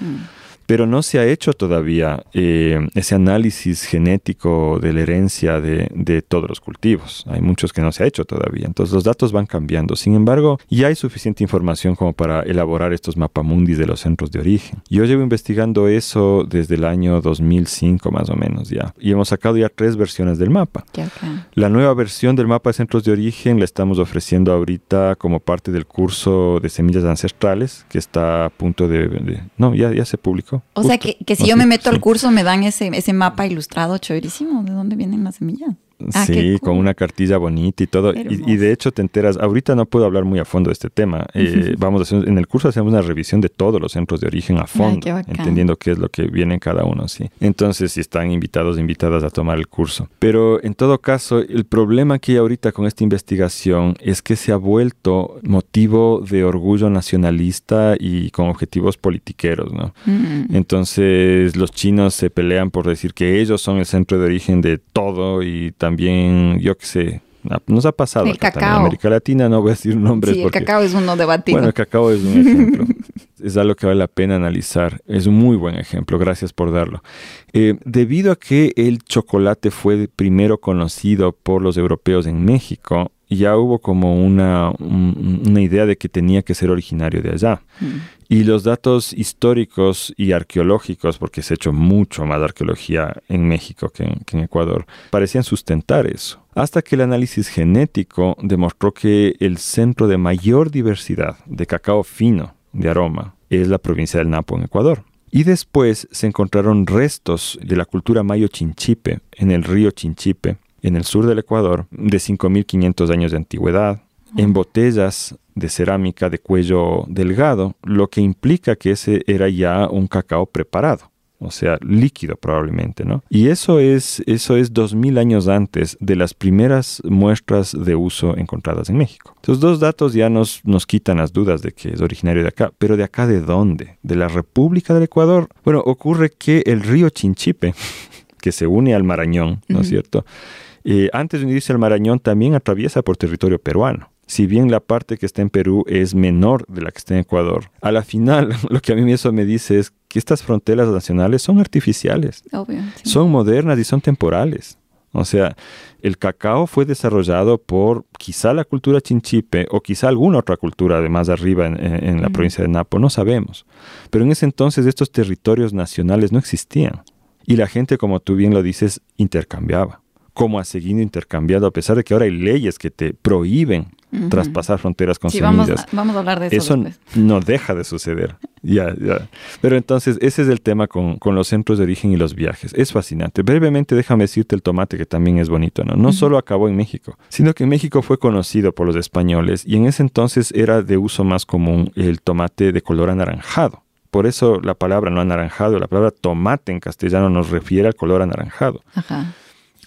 Mm pero no se ha hecho todavía eh, ese análisis genético de la herencia de, todos los cultivos. Hay muchos que no se ha hecho todavía, entonces los datos van cambiando. Sin embargo, ya hay suficiente información como para elaborar estos mapamundis de los centros de origen. Yo llevo investigando eso desde el año 2005 más o menos ya, y hemos sacado ya tres versiones del mapa. La nueva versión del mapa de centros de origen la estamos ofreciendo ahorita como parte del curso de semillas ancestrales que está a punto de... no, ya, ya se publicó o sea, que, si yo me meto al curso me dan ese, ese mapa ilustrado chéverísimo. ¿De dónde vienen las semillas? Ah, sí, con una cartilla bonita y todo. Y, de hecho te enteras, ahorita no puedo hablar muy a fondo de este tema. Eh, vamos a hacer, en el curso hacemos una revisión de todos los centros de origen a fondo, entendiendo qué es lo que viene en cada uno, sí. Entonces, si están invitados, invitadas a tomar el curso. Pero en todo caso, el problema que hay ahorita con esta investigación es que se ha vuelto motivo de orgullo nacionalista y con objetivos politiqueros, ¿no? Mm. Entonces, los chinos se pelean por decir que ellos son el centro de origen de todo y también también, yo qué sé, nos ha pasado el cacao. en América Latina, no voy a decir nombres. Sí, el cacao es uno debatido. Bueno, el cacao es un ejemplo. es algo que vale la pena analizar. Es un muy buen ejemplo, gracias por darlo. Eh, debido a que el chocolate fue primero conocido por los europeos en México, ya hubo como una, una idea de que tenía que ser originario de allá. Mm. Y los datos históricos y arqueológicos, porque se ha hecho mucho más arqueología en México que en, Ecuador, parecían sustentar eso. Hasta que el análisis genético demostró que el centro de mayor diversidad de cacao fino de aroma es la provincia del Napo en Ecuador. Y después se encontraron restos de la cultura mayo chinchipe en el río Chinchipe, en el sur del Ecuador, de 5.500 años de antigüedad, en botellas de cerámica de cuello delgado, lo que implica que ese era ya un cacao preparado, o sea, líquido probablemente, ¿no? Y eso es, eso es 2000 años antes de las primeras muestras de uso encontradas en México. Estos dos datos ya nos, nos quitan las dudas de que es originario de acá, pero de acá de dónde? ¿De la República del Ecuador? Bueno, ocurre que el río Chinchipe, que se une al Marañón, ¿no es cierto? Eh, antes de unirse al Marañón también atraviesa por territorio peruano. Si bien la parte que está en Perú es menor de la que está en Ecuador, a la final lo que a mí eso me dice es que estas fronteras nacionales son artificiales, son modernas y son temporales. O sea, el cacao fue desarrollado por quizá la cultura chinchipe o quizá alguna otra cultura de más arriba en, la provincia de Napo, no sabemos. Pero en ese entonces estos territorios nacionales no existían. Y la gente, como tú bien lo dices, intercambiaba cómo ha seguido intercambiando, a pesar de que ahora hay leyes que te prohíben traspasar fronteras con Sí, semillas. vamos, a- vamos a hablar de eso, Eso después. no deja de suceder. Ya, ya. Pero entonces, ese es el tema con, con los centros de origen y los viajes. Es fascinante. Brevemente, déjame decirte el tomate, que también es bonito, ¿no? No solo acabó en México, sino que en México fue conocido por los españoles y en ese entonces era de uso más común el tomate de color anaranjado. Por eso la palabra no anaranjado, la palabra tomate en castellano nos refiere al color anaranjado. Ajá.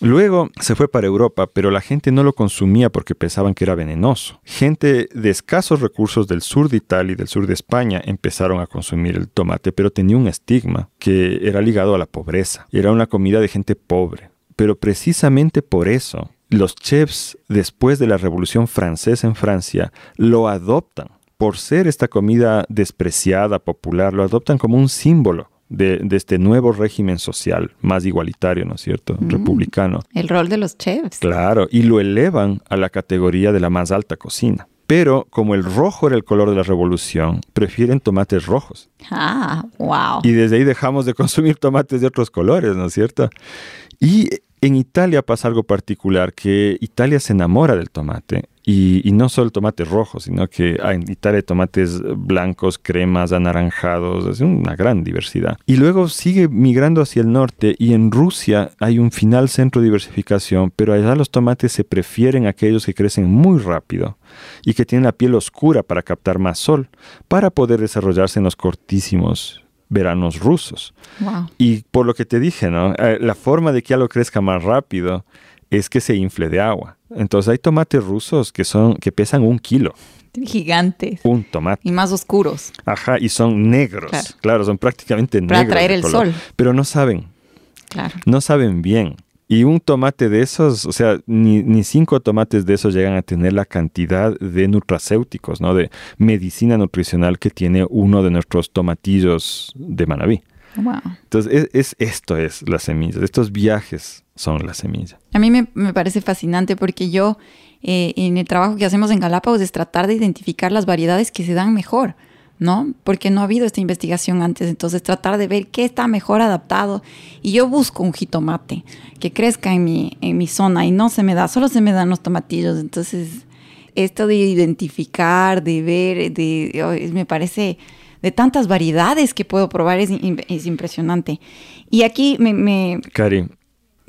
Luego se fue para Europa, pero la gente no lo consumía porque pensaban que era venenoso. Gente de escasos recursos del sur de Italia y del sur de España empezaron a consumir el tomate, pero tenía un estigma que era ligado a la pobreza. Era una comida de gente pobre. Pero precisamente por eso, los chefs, después de la Revolución Francesa en Francia, lo adoptan. Por ser esta comida despreciada, popular, lo adoptan como un símbolo de, de este nuevo régimen social, más igualitario, ¿no es cierto? Republicano. El rol de los chefs. Claro, y lo elevan a la categoría de la más alta cocina. Pero como el rojo era el color de la revolución, prefieren tomates rojos. Ah, wow. Y desde ahí dejamos de consumir tomates de otros colores, ¿no es cierto? Y en Italia pasa algo particular, que Italia se enamora del tomate. Y, no solo el tomate rojo, sino que hay en Italia hay tomates blancos, cremas, anaranjados, es una gran diversidad. Y luego sigue migrando hacia el norte y en Rusia hay un final centro de diversificación, pero allá los tomates se prefieren aquellos que crecen muy rápido y que tienen la piel oscura para captar más sol, para poder desarrollarse en los cortísimos veranos rusos. Wow. Y por lo que te dije, ¿no? Eh, la forma de que algo crezca más rápido es que se infle de agua. Entonces hay tomates rusos que son que pesan un kilo, Gigantes. un tomate. Y más oscuros. Ajá, y son negros. Claro. Claro, son prácticamente Para negros. atraer de el color. sol. Pero no saben, Claro. no saben bien. Y un tomate de esos, o sea, ni, ni cinco tomates de esos llegan a tener la cantidad de nutracéuticos, ¿no? De medicina nutricional que tiene uno de nuestros tomatillos de Manabí. Wow. Entonces, es, es- esto es la semilla. Estos viajes son la semilla. A mí me, me parece fascinante porque yo, eh, en el trabajo que hacemos en Galápagos, es tratar de identificar las variedades que se dan mejor, ¿no? Porque no ha habido esta investigación antes, entonces tratar de ver qué está mejor adaptado. Y yo busco un jitomate que crezca en mi, en mi zona y no se me da, solo se me dan los tomatillos. Entonces, esto de identificar, de ver, de, es- me parece de tantas variedades que puedo probar es, es impresionante. Y aquí me, me- Cari,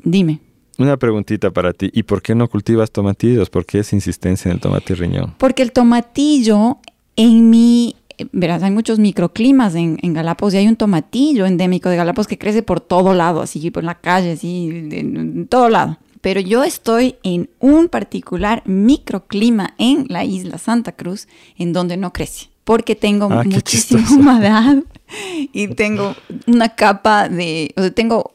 dime. una preguntita para ti. ¿Y por qué no cultivas tomatillos? ¿Por qué esa insistencia en el tomate riñón? Porque el tomatillo en mi... Verás, hay muchos microclimas en, en Galápagos y hay un tomatillo endémico de Galápagos que crece por todo lado, así por la calle, así, en, en todo lado. Pero yo estoy en un particular microclima en la isla Santa Cruz en donde no crece. Porque tengo Ah, muchísima humedad y tengo una capa de... O sea, tengo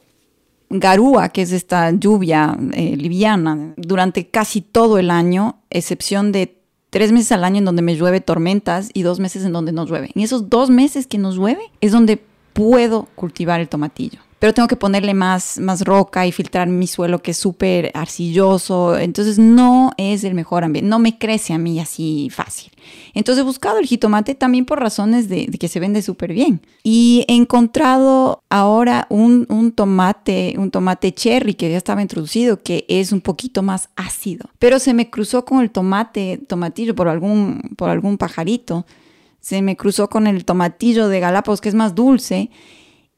garúa, que es esta lluvia eh, liviana, durante casi todo el año, excepción de tres meses al año en donde me llueve tormentas y dos meses en donde no llueve. En esos dos meses que nos llueve es donde puedo cultivar el tomatillo. Pero tengo que ponerle más, más roca y filtrar mi suelo que es súper arcilloso. Entonces no es el mejor ambiente. No me crece a mí así fácil. Entonces he buscado el jitomate también por razones de, que se vende súper bien. Y he encontrado ahora un, un tomate, un tomate cherry que ya estaba introducido, que es un poquito más ácido. Pero se me cruzó con el tomate, tomatillo por algún, por algún pajarito. Se me cruzó con el tomatillo de Galápagos que es más dulce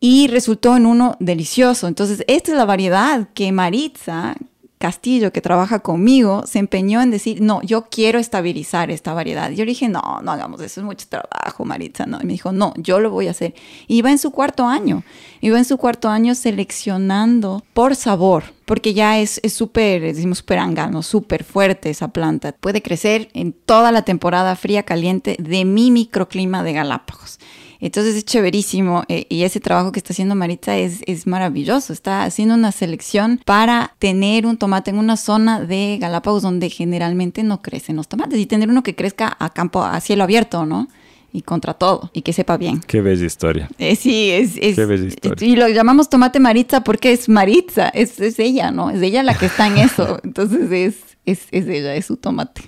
y resultó en uno delicioso. Entonces, esta es la variedad que Maritza Castillo, que trabaja conmigo, se empeñó en decir, no, yo quiero estabilizar esta variedad. Yo le dije, no, no hagamos eso, es mucho trabajo, Maritza, no. Y me dijo, no, yo lo voy a hacer. Y iba en su cuarto año, iba en su cuarto año seleccionando por sabor, porque ya es es súper, decimos súper angano, súper fuerte esa planta. Puede crecer en toda la temporada fría, caliente de mi microclima de Galápagos. Entonces es chéverísimo eh, y ese trabajo que está haciendo Maritza es, es maravilloso. Está haciendo una selección para tener un tomate en una zona de Galápagos donde generalmente no crecen los tomates y tener uno que crezca a campo, a cielo abierto, ¿no? Y contra todo y que sepa bien. Qué bella historia. Eh, sí, es, es Qué bella historia. y lo llamamos tomate Maritza porque es Maritza, es, es ella, ¿no? Es ella la que está en eso. Entonces es, es, es ella, es su tomate.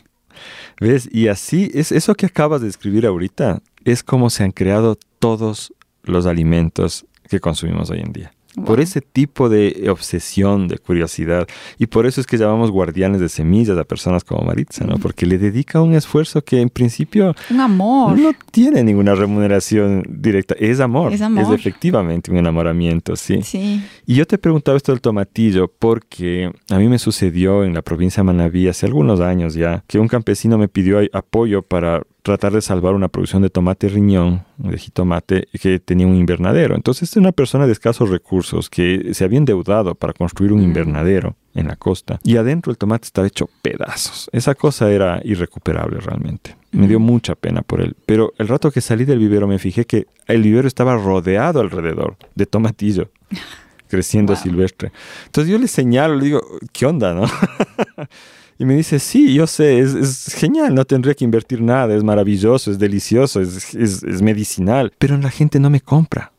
¿Ves? Y así, es eso que acabas de escribir ahorita, es como se han creado todos los alimentos que consumimos hoy en día. por ese tipo de obsesión, de curiosidad. Y por eso es que llamamos guardianes de semillas a personas como Maritza, ¿no? Porque le dedica un esfuerzo que en principio... Un amor. No tiene ninguna remuneración directa. Es amor. Es amor. Es efectivamente un enamoramiento, sí. Sí. Y yo te preguntaba esto del tomatillo porque a mí me sucedió en la provincia de Manabí hace algunos años ya que un campesino me pidió apoyo para tratar de salvar una producción de tomate riñón, de jitomate, que tenía un invernadero. Entonces, es una persona de escasos recursos que se había endeudado para construir un invernadero en la costa. Y adentro el tomate estaba hecho pedazos. Esa cosa era irrecuperable realmente. Me dio mucha pena por él. Pero el rato que salí del vivero me fijé que el vivero estaba rodeado alrededor de tomatillo. creciendo silvestre. Entonces yo le señalo, le digo, ¿qué onda, no? Y me dice, sí, yo sé, es, genial, no tendría que invertir nada, es maravilloso, es delicioso, es, es medicinal, pero la gente no me compra.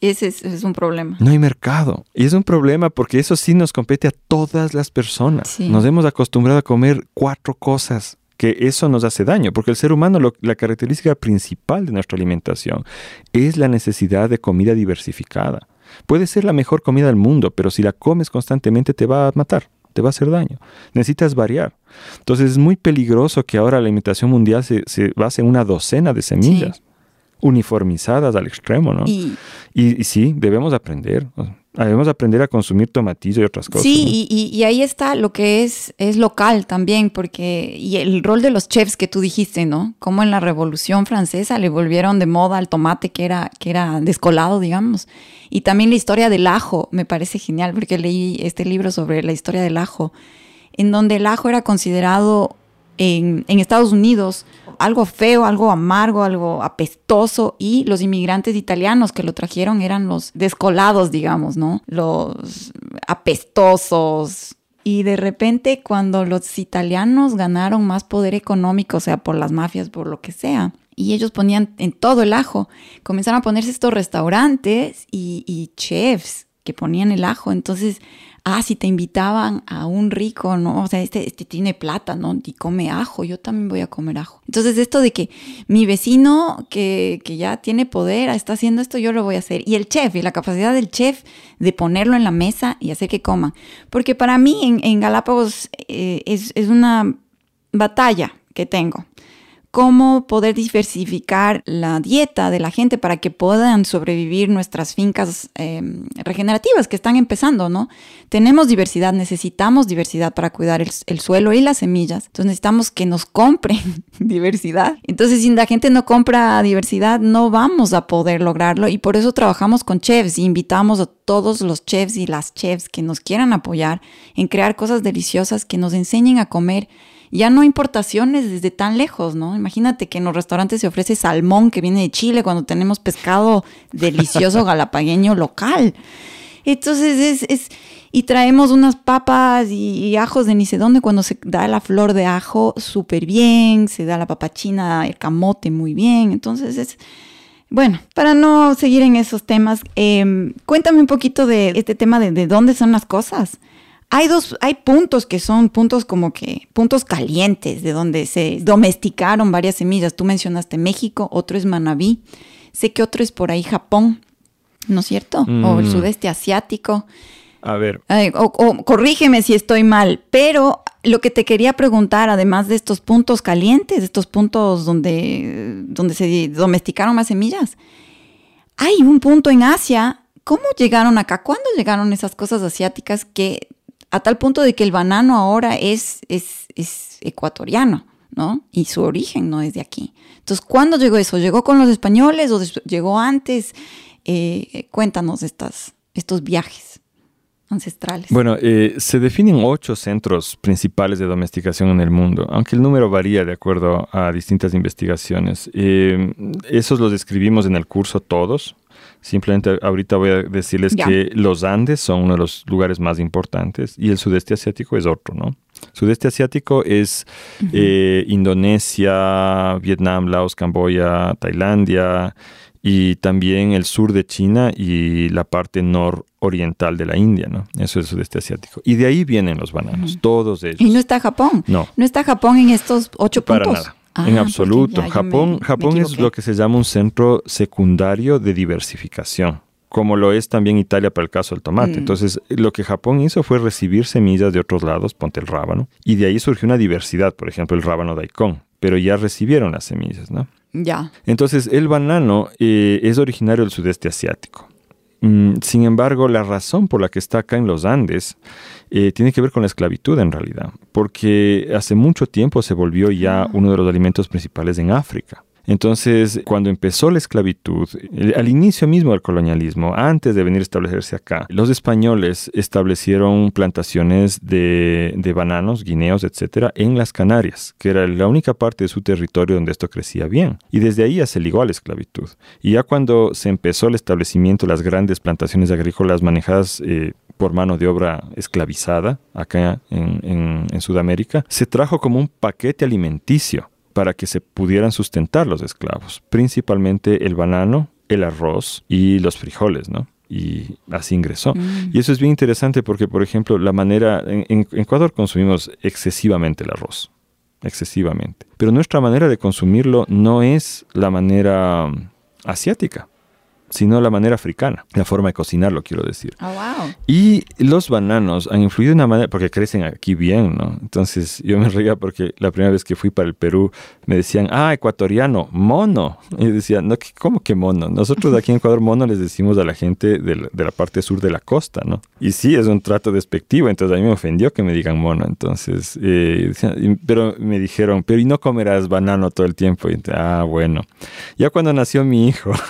ese es, un problema. No hay mercado. Y es un problema porque eso sí nos compete a todas las personas. Nos hemos acostumbrado a comer cuatro cosas que eso nos hace daño, porque el ser humano, la característica principal de nuestra alimentación es la necesidad de comida diversificada. Puede ser la mejor comida del mundo, pero si la comes constantemente te va a matar te va a hacer daño. Necesitas variar. Entonces es muy peligroso que ahora la alimentación mundial se, se base en una docena de semillas. uniformizadas al extremo, ¿no? Y, y, sí, debemos aprender. Debemos aprender a consumir tomatillo y otras cosas. Sí, y, y, ahí está lo que es, es local también, porque, y el rol de los chefs que tú dijiste, ¿no? Como en la Revolución Francesa le volvieron de moda al tomate que era, que era descolado, digamos. Y también la historia del ajo, me parece genial, porque leí este libro sobre la historia del ajo, en donde el ajo era considerado en, Estados Unidos algo feo, algo amargo, algo apestoso y los inmigrantes italianos que lo trajeron eran los descolados, digamos, ¿no? Los apestosos. Y de repente cuando los italianos ganaron más poder económico, o sea, por las mafias, por lo que sea, y ellos ponían en todo el ajo, comenzaron a ponerse estos restaurantes y chefs que ponían el ajo. Entonces ah, si te invitaban a un rico, ¿no? O sea, este, este tiene plata, ¿no? Y come ajo, yo también voy a comer ajo. Entonces, esto de que mi vecino que, que ya tiene poder está haciendo esto, yo lo voy a hacer. Y el chef, y la capacidad del chef de ponerlo en la mesa y hacer que coman. Porque para mí en, en Galápagos eh, es, es una batalla que tengo cómo poder diversificar la dieta de la gente para que puedan sobrevivir nuestras fincas em, regenerativas que están empezando, ¿no? Tenemos diversidad, necesitamos diversidad para cuidar el, suelo y las semillas, entonces necesitamos que nos compren diversidad. Entonces, si la gente no compra diversidad, no vamos a poder lograrlo y por eso trabajamos con chefs y invitamos a todos los chefs y las chefs que nos quieran apoyar en crear cosas deliciosas que nos enseñen a comer ya no importaciones desde tan lejos, ¿no? Imagínate que en los restaurantes se ofrece salmón que viene de Chile cuando tenemos pescado delicioso galapagueño local. Entonces es, es y traemos unas papas y, ajos de ni sé dónde cuando se da la flor de ajo súper bien, se da la papachina, el camote muy bien. Entonces es, bueno, para no seguir en esos temas, em, cuéntame un poquito de este tema de, de dónde son las cosas. Hay dos, hay puntos que son puntos como que, puntos calientes de donde se domesticaron varias semillas. Tú mencionaste México, otro es Manabí. Sé que otro es por ahí Japón, ¿no es cierto? O el mm. sudeste asiático. A ver. o, corrígeme si estoy mal, pero lo que te quería preguntar, además de estos puntos calientes, estos puntos donde, donde se domesticaron más semillas, hay un punto en Asia. ¿Cómo llegaron acá? ¿Cuándo llegaron esas cosas asiáticas que a tal punto de que el banano ahora es, es, es ecuatoriano, ¿no? Y su origen no es de aquí. Entonces, ¿cuándo llegó eso? ¿Llegó con los españoles o llegó antes? Eh, cuéntanos estas, estos viajes ancestrales. Bueno, eh, se definen ocho centros principales de domesticación en el mundo, aunque el número varía de acuerdo a distintas investigaciones. Eh, esos los describimos en el curso todos. Simplemente ahorita voy a decirles que los Andes son uno de los lugares más importantes y el sudeste asiático es otro, ¿no? Sudeste asiático es eh, Indonesia, Vietnam, Laos, Camboya, Tailandia y también el sur de China y la parte nororiental de la India, ¿no? Eso es el sudeste asiático. Y de ahí vienen los bananos, todos ellos. ¿Y no está Japón? No. ¿No está Japón en estos ocho puntos? En ah, absoluto. Japón, Japón es lo que se llama un centro secundario de diversificación. como lo es también Italia para el caso del tomate. Mm. Entonces, lo que Japón hizo fue recibir semillas de otros lados, ponte el rábano, y de ahí surgió una diversidad, por ejemplo, el rábano daikon, pero ya recibieron las semillas, ¿no? Ya. Entonces, el banano eh, es originario del sudeste asiático. Mm, sin embargo, la razón por la que está acá en los Andes eh, tiene que ver con la esclavitud en realidad, porque hace mucho tiempo se volvió ya uno de los alimentos principales en África. Entonces, cuando empezó la esclavitud, al inicio mismo del colonialismo, antes de venir a establecerse acá, los españoles establecieron plantaciones de, de bananos, guineos, etcétera, en las Canarias, que era la única parte de su territorio donde esto crecía bien. Y desde ahí ya se ligó a la esclavitud. Y ya cuando se empezó el establecimiento, las grandes plantaciones agrícolas manejadas eh, por mano de obra esclavizada acá en Sudamérica, se trajo como un paquete alimenticio para que se pudieran sustentar los esclavos, principalmente el banano, el arroz y los frijoles, ¿no? Y así ingresó. Mm. Y eso es bien interesante porque, por ejemplo, la manera, en, en Ecuador consumimos excesivamente el arroz, excesivamente. Pero nuestra manera de consumirlo no es la manera mm, asiática, sino la manera africana, la forma de cocinarlo, quiero decir. Oh, wow. Y los bananos han influido de una manera, porque crecen aquí bien, ¿no? Entonces yo me reía porque la primera vez que fui para el Perú me decían, ah, ecuatoriano, mono. Y yo decía, no, ¿qué- ¿cómo que mono? Nosotros de aquí en Ecuador mono les decimos a la gente de la, de la parte sur de la costa, ¿no? Y sí, es un trato despectivo, entonces a mí me ofendió que me digan mono. Entonces, eh, pero me dijeron, pero ¿y no comerás banano todo el tiempo? Y ah, bueno. Ya cuando nació mi hijo...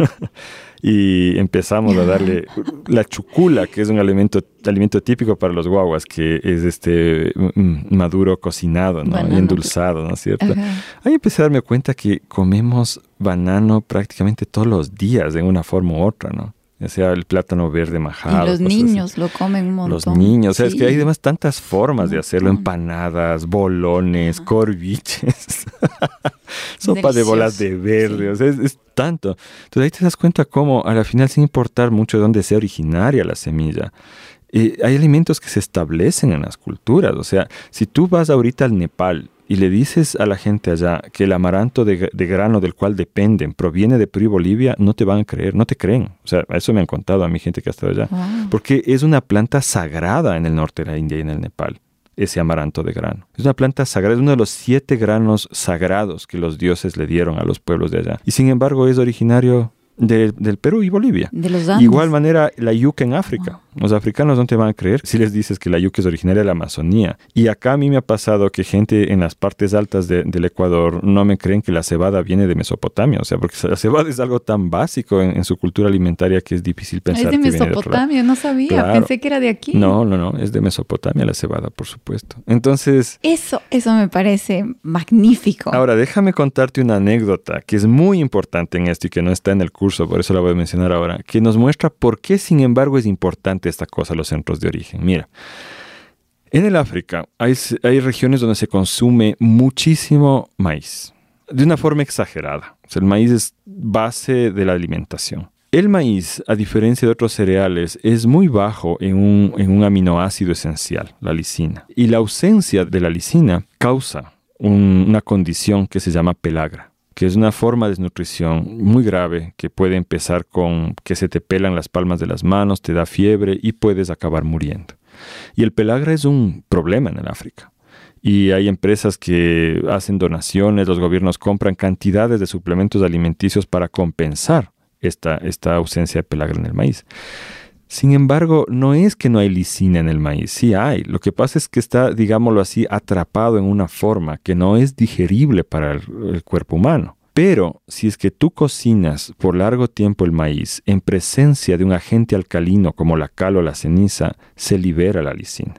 y empezamos a darle la chucula, que es un alimento, alimento típico para los guaguas, que es este mm, maduro cocinado, ¿no? Banano. Y endulzado, ¿no es cierto? Ajá. Ahí empecé a darme cuenta que comemos banano prácticamente todos los días, de una forma u otra, ¿no? Ya sea el plátano verde majado. y los cosas así. niños lo comen un montón. Los niños, o sea, es Sí. que hay además tantas formas de hacerlo, empanadas, bolones, corviches, sopa de bolas de verde, o sea, es, es tanto. Entonces ahí te das cuenta cómo, a la final, sin importar mucho de dónde sea originaria la semilla, eh, hay alimentos que se establecen en las culturas. O sea, si tú vas ahorita al Nepal y le dices a la gente allá que el amaranto de, gra- de grano del cual dependen proviene de Perú y Bolivia, no te van a creer, no te creen. O sea, eso me han contado a mi gente que ha estado allá. Wow. Porque es una planta sagrada en el norte de la India y en el Nepal, ese amaranto de grano. Es una planta sagrada, es uno de los siete granos sagrados que los dioses le dieron a los pueblos de allá. Y sin embargo es originario de- del Perú y Bolivia. De los Andes. Igual manera la yuca en África. Los africanos no te van a creer si les dices que la yuca es originaria de la Amazonía. Y acá a mí me ha pasado que gente en las partes altas de- del Ecuador no me creen que la cebada viene de Mesopotamia. O sea, porque la cebada es algo tan básico en, en su cultura alimentaria que es difícil pensar Es de que viene de otro lado. Mesopotamia, no sabía. Claro. Pensé que era de aquí. No, no, no, es de Mesopotamia la cebada, por supuesto. Entonces, Eso, eso me parece magnífico. ahora déjame contarte una anécdota que es muy importante en esto y que no está en el curso, por eso la voy a mencionar ahora, que nos muestra por qué, sin embargo, es esta cosa, los centros de origen. Mira, en el África hay, hay regiones donde se consume muchísimo maíz, de una forma exagerada. El maíz es base de la alimentación. El maíz, a diferencia de otros cereales, es muy bajo en un, en un aminoácido esencial, la lisina. Y la ausencia de la lisina causa un- una condición que se llama pelagra, que es una forma de desnutrición muy grave que puede empezar con que se te pelan las palmas de las manos, te da fiebre y puedes acabar muriendo. Y el pelagra es un problema en el África. Y hay empresas que hacen donaciones, los gobiernos compran cantidades de suplementos alimenticios para compensar esta, esta ausencia de pelagra en el maíz. Sin embargo, no es que no hay lisina en el maíz, sí hay. Lo que pasa es que está, digámoslo así, atrapado en una forma que no es digerible para el, el cuerpo humano. Pero si es que tú cocinas por largo tiempo el maíz en presencia de un agente alcalino como la cal o la ceniza, se libera la lisina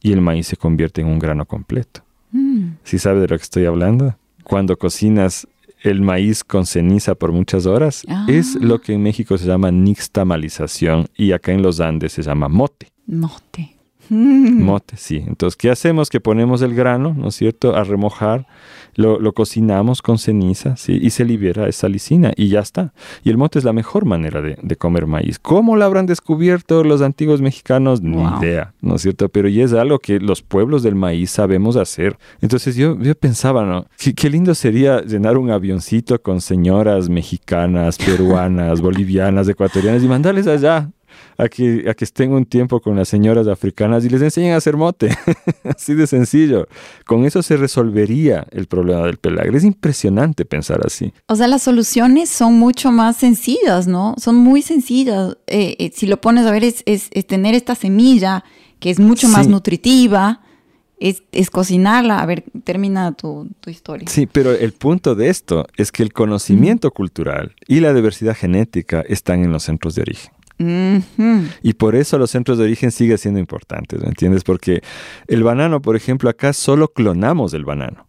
y el maíz se convierte en un grano completo. Mm. ¿Sí sabe de lo que estoy hablando? Cuando cocinas el maíz con ceniza por muchas horas, Ah. es lo que en México se llama nixtamalización y acá en los Andes se llama mote. Mote. Mm. Mote, sí. Entonces, ¿qué hacemos? Que ponemos el grano, ¿no es cierto?, a remojar, lo, lo cocinamos con ceniza, ¿sí? Y se libera esa lisina y ya está. Y el mote es la mejor manera de, de comer maíz. ¿Cómo lo habrán descubierto los antiguos mexicanos? Ni Wow. idea, ¿no es cierto? Pero es algo que los pueblos del maíz sabemos hacer. Entonces yo, yo pensaba, ¿no? Qué, qué lindo sería llenar un avioncito con señoras mexicanas, peruanas, bolivianas, ecuatorianas y mandarles allá a que, a que estén un tiempo con las señoras africanas y les enseñen a hacer mote. así de sencillo. Con eso se resolvería el problema del pelagre. Es impresionante pensar así. O sea, las soluciones son mucho más sencillas, ¿no? Son muy sencillas. Eh, eh, si lo pones a ver, es, es- es tener esta semilla que es mucho más nutritiva, es, es cocinarla. A ver, termina tu, tu historia. Sí, pero el punto de esto es que el conocimiento cultural y la diversidad genética están en los centros de origen. Y por eso los centros de origen siguen siendo importantes, ¿me entiendes? Porque el banano, por ejemplo, acá solo clonamos el banano.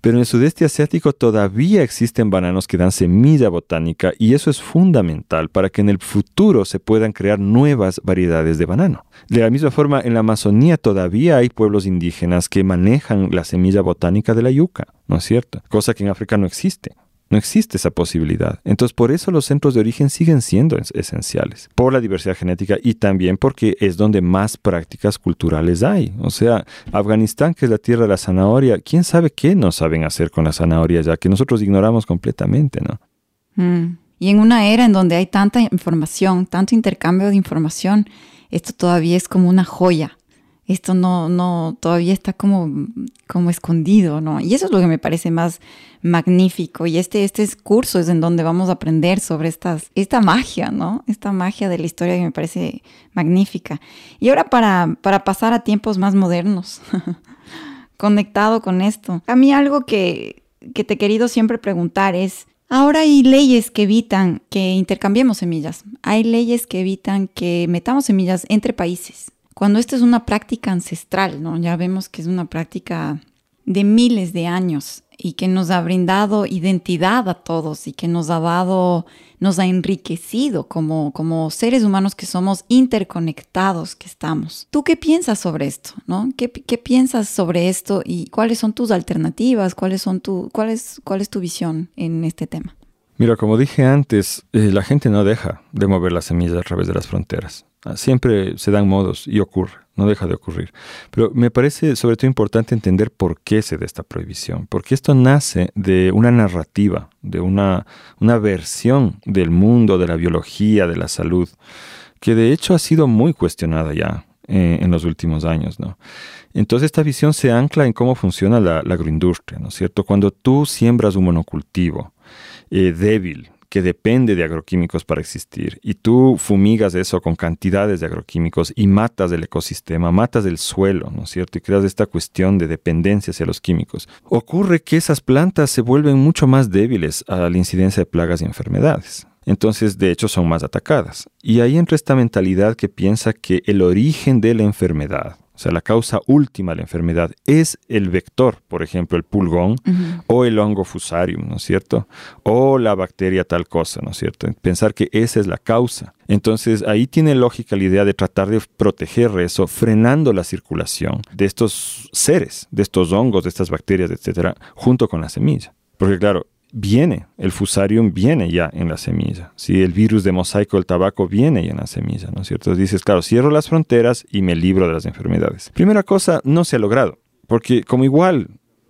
Pero en el sudeste asiático todavía existen bananos que dan semilla botánica y eso es fundamental para que en el futuro se puedan crear nuevas variedades de banano. De la misma forma, en la Amazonía todavía hay pueblos indígenas que manejan la semilla botánica de la yuca, ¿no es cierto? Cosa que en África no existe. No existe esa posibilidad. Entonces, por eso los centros de origen siguen siendo es- esenciales, por la diversidad genética y también porque es donde más prácticas culturales hay. O sea, Afganistán, que es la tierra de la zanahoria, ¿quién sabe qué no saben hacer con la zanahoria ya que nosotros ignoramos completamente, ¿no? Mm. Y en una era en donde hay tanta información, tanto intercambio de información, esto todavía es como una joya. Esto no, no, todavía está como, como escondido, ¿no? Y eso es lo que me parece más magnífico. Y este, este es curso es en donde vamos a aprender sobre esta magia, ¿no? Esta magia de la historia que me parece magnífica. Y ahora para, para pasar a tiempos más modernos, conectado con esto. A mí algo que, que te he querido siempre preguntar es, ahora hay leyes que evitan que intercambiemos semillas. Hay leyes que evitan que metamos semillas entre países. Cuando esto es una práctica ancestral, ¿no? Ya vemos que es una práctica de miles de años y que nos ha brindado identidad a todos y que nos ha dado, nos ha enriquecido como, como seres humanos que somos interconectados que estamos. ¿Tú qué piensas sobre esto? ¿no? ¿Qué, qué piensas sobre esto y cuáles son tus alternativas? ¿Cuáles son tu, cuál, es, ¿Cuál es tu visión en este tema? Mira, como dije antes, eh, la gente no deja de mover la semilla a través de las fronteras. Ah, Siempre se dan modos y ocurre, no deja de ocurrir. Pero me parece sobre todo importante entender por qué se da esta prohibición, porque esto nace de una narrativa, de una, una versión del mundo, de la biología, de la salud, que de hecho ha sido muy cuestionada ya eh, en los últimos años, ¿no? Entonces esta visión se ancla en cómo funciona la, la agroindustria, ¿no es cierto? Cuando tú siembras un monocultivo eh, débil, que depende de agroquímicos para existir, y tú fumigas eso con cantidades de agroquímicos y matas el ecosistema, matas el suelo, ¿no es cierto? Y creas esta cuestión de dependencia hacia los químicos. Ocurre que esas plantas se vuelven mucho más débiles a la incidencia de plagas y enfermedades. Entonces, de hecho, son más atacadas. Y ahí entra esta mentalidad que piensa que el origen de la enfermedad, o sea, la causa última de la enfermedad es el vector, por ejemplo, el pulgón o el hongo fusarium, ¿no es cierto? O la bacteria tal cosa, ¿no es cierto? Pensar que esa es la causa. Entonces ahí tiene lógica la idea de tratar de proteger eso, frenando la circulación de estos seres, de estos hongos, de estas bacterias, etcétera, junto con la semilla. Porque claro, viene, el fusarium viene ya en la semilla. Si el virus de mosaico del tabaco viene ya en la semilla, ¿no es cierto? Dices, claro, cierro las fronteras y me libro de las enfermedades. Primera cosa, no se ha logrado, porque como igual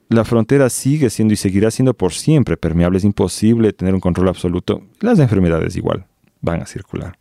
la frontera sigue siendo y seguirá siendo por siempre permeable, es imposible tener un control absoluto, las enfermedades igual van a circular.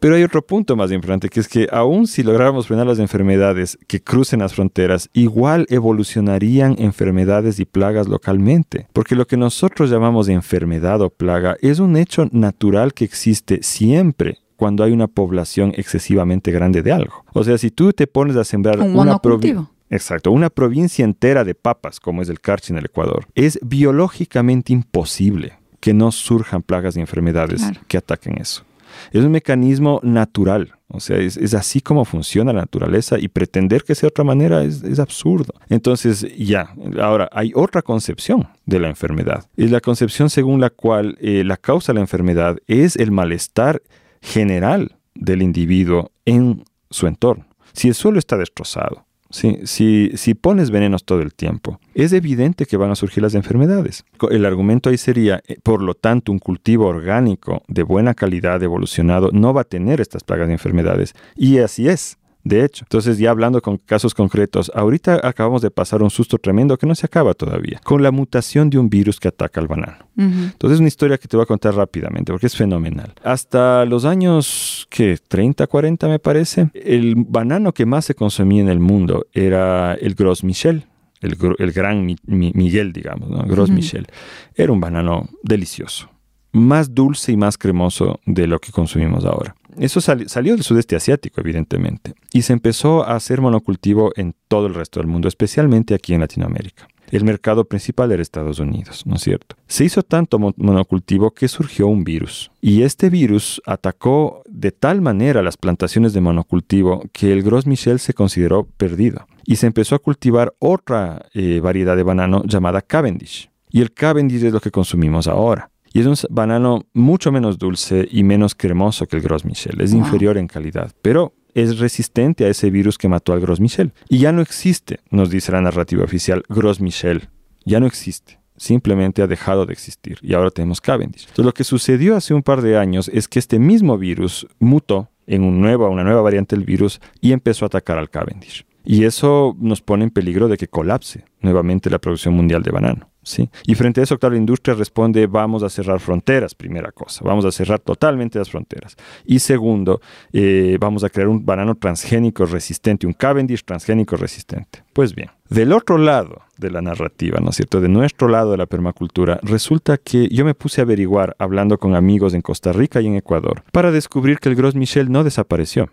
Pero hay otro punto más importante, que es que aun si lográramos frenar las enfermedades que crucen las fronteras, igual evolucionarían enfermedades y plagas localmente. Porque lo que nosotros llamamos enfermedad o plaga es un hecho natural que existe siempre cuando hay una población excesivamente grande de algo. O sea, si tú te pones a sembrar Un una provi- monocultivo. Exacto, una provincia entera de papas, como es el Carchi en el Ecuador, es biológicamente imposible que no surjan plagas y enfermedades Claro. que ataquen eso. Es un mecanismo natural, o sea, es, es así como funciona la naturaleza y pretender que sea de otra manera es, es absurdo. Entonces, ya, ahora hay otra concepción de la enfermedad. Es la concepción según la cual eh, la causa de la enfermedad es el malestar general del individuo en su entorno. Si el suelo está destrozado, si, si, pones venenos todo el tiempo, es evidente que van a surgir las enfermedades. El argumento ahí sería, eh, por lo tanto, un cultivo orgánico de buena calidad evolucionado no va a tener estas plagas de enfermedades. Y así es. De hecho, entonces ya hablando con casos concretos, ahorita acabamos de pasar un susto tremendo que no se acaba todavía, con la mutación de un virus que ataca al banano. Entonces es una historia que te voy a contar rápidamente porque es fenomenal. Hasta los años, que 30, 40 me parece, el banano que más se consumía en el mundo era el Gros Michel. El, gran Miguel, digamos, ¿no? Gros Michel. Era un banano delicioso, más dulce y más cremoso de lo que consumimos ahora. Eso salió del sudeste asiático, evidentemente, y se empezó a hacer monocultivo en todo el resto del mundo, especialmente aquí en Latinoamérica. El mercado principal era Estados Unidos, ¿no es cierto? Se hizo tanto monocultivo que surgió un virus. Y este virus atacó de tal manera las plantaciones de monocultivo que el Gros Michel se consideró perdido. Y se empezó a cultivar otra eh, variedad de banano llamada Cavendish. Y el Cavendish es lo que consumimos ahora. Y es un banano mucho menos dulce y menos cremoso que el Gros Michel. Es inferior en calidad, pero es resistente a ese virus que mató al Gros Michel. Y ya no existe, nos dice la narrativa oficial, Gros Michel. Ya no existe. Simplemente ha dejado de existir. Y ahora tenemos Cavendish. Entonces, lo que sucedió hace un par de años es que este mismo virus mutó en un nuevo, una nueva variante del virus y empezó a atacar al Cavendish. Y eso nos pone en peligro de que colapse nuevamente la producción mundial de banano. ¿Sí? Y frente a eso, claro, la industria responde, vamos a cerrar fronteras, primera cosa, vamos a cerrar totalmente las fronteras. Y segundo, eh, vamos a crear un banano transgénico resistente, un Cavendish transgénico resistente. Pues bien, del otro lado de la narrativa, ¿no es cierto? De nuestro lado de la permacultura, resulta que yo me puse a averiguar, hablando con amigos en Costa Rica y en Ecuador, para descubrir que el Gros Michel no desapareció.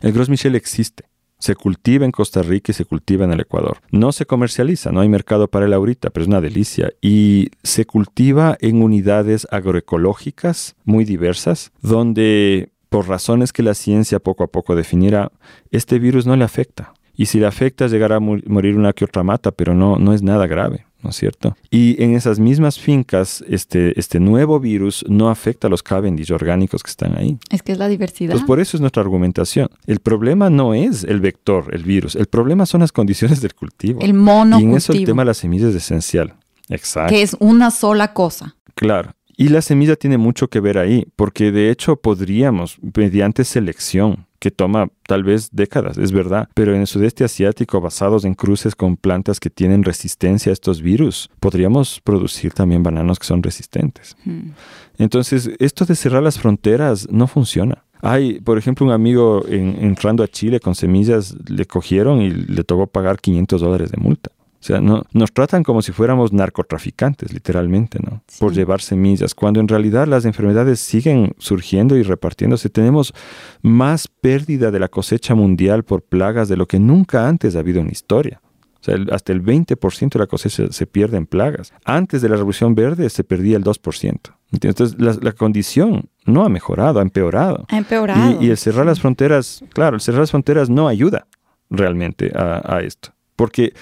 El Gros Michel existe. Se cultiva en Costa Rica y se cultiva en el Ecuador. No se comercializa, no hay mercado para él ahorita, pero es una delicia. Y se cultiva en unidades agroecológicas muy diversas, donde por razones que la ciencia poco a poco definirá, este virus no le afecta. Y si le afecta, llegará a morir una que otra mata, pero no, no es nada grave. ¿no es cierto? Y en esas mismas fincas, este, este nuevo virus no afecta a los Cavendish orgánicos que están ahí. Es que es la diversidad. Pues por eso es nuestra argumentación. El problema no es el vector, el virus, el problema son las condiciones del cultivo. El monocultivo. Y en eso el tema de las semillas es esencial. Exacto. Que es una sola cosa. Claro. Y la semilla tiene mucho que ver ahí, porque de hecho podríamos, mediante selección, que toma tal vez décadas, es verdad, pero en el sudeste asiático, basados en cruces con plantas que tienen resistencia a estos virus, podríamos producir también bananos que son resistentes. Hmm. Entonces, esto de cerrar las fronteras no funciona. Hay, por ejemplo, un amigo entrando a Chile con semillas, le cogieron y le tocó pagar 500 dólares de multa. O sea, no, nos tratan como si fuéramos narcotraficantes, literalmente, ¿no? Por llevar semillas, cuando en realidad las enfermedades siguen surgiendo y repartiéndose. Tenemos más pérdida de la cosecha mundial por plagas de lo que nunca antes ha habido en la historia. O sea, hasta el 20% de la cosecha se pierde en plagas. Antes de la Revolución Verde se perdía el 2%. Entonces, la, condición no ha mejorado, ha empeorado. Ha empeorado. Y, el cerrar las fronteras, claro, el cerrar las fronteras no ayuda realmente a, a esto. Porque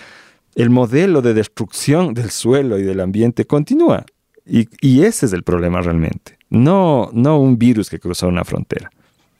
el modelo de destrucción del suelo y del ambiente continúa. Y, ese es el problema realmente. No, no un virus que cruzó una frontera.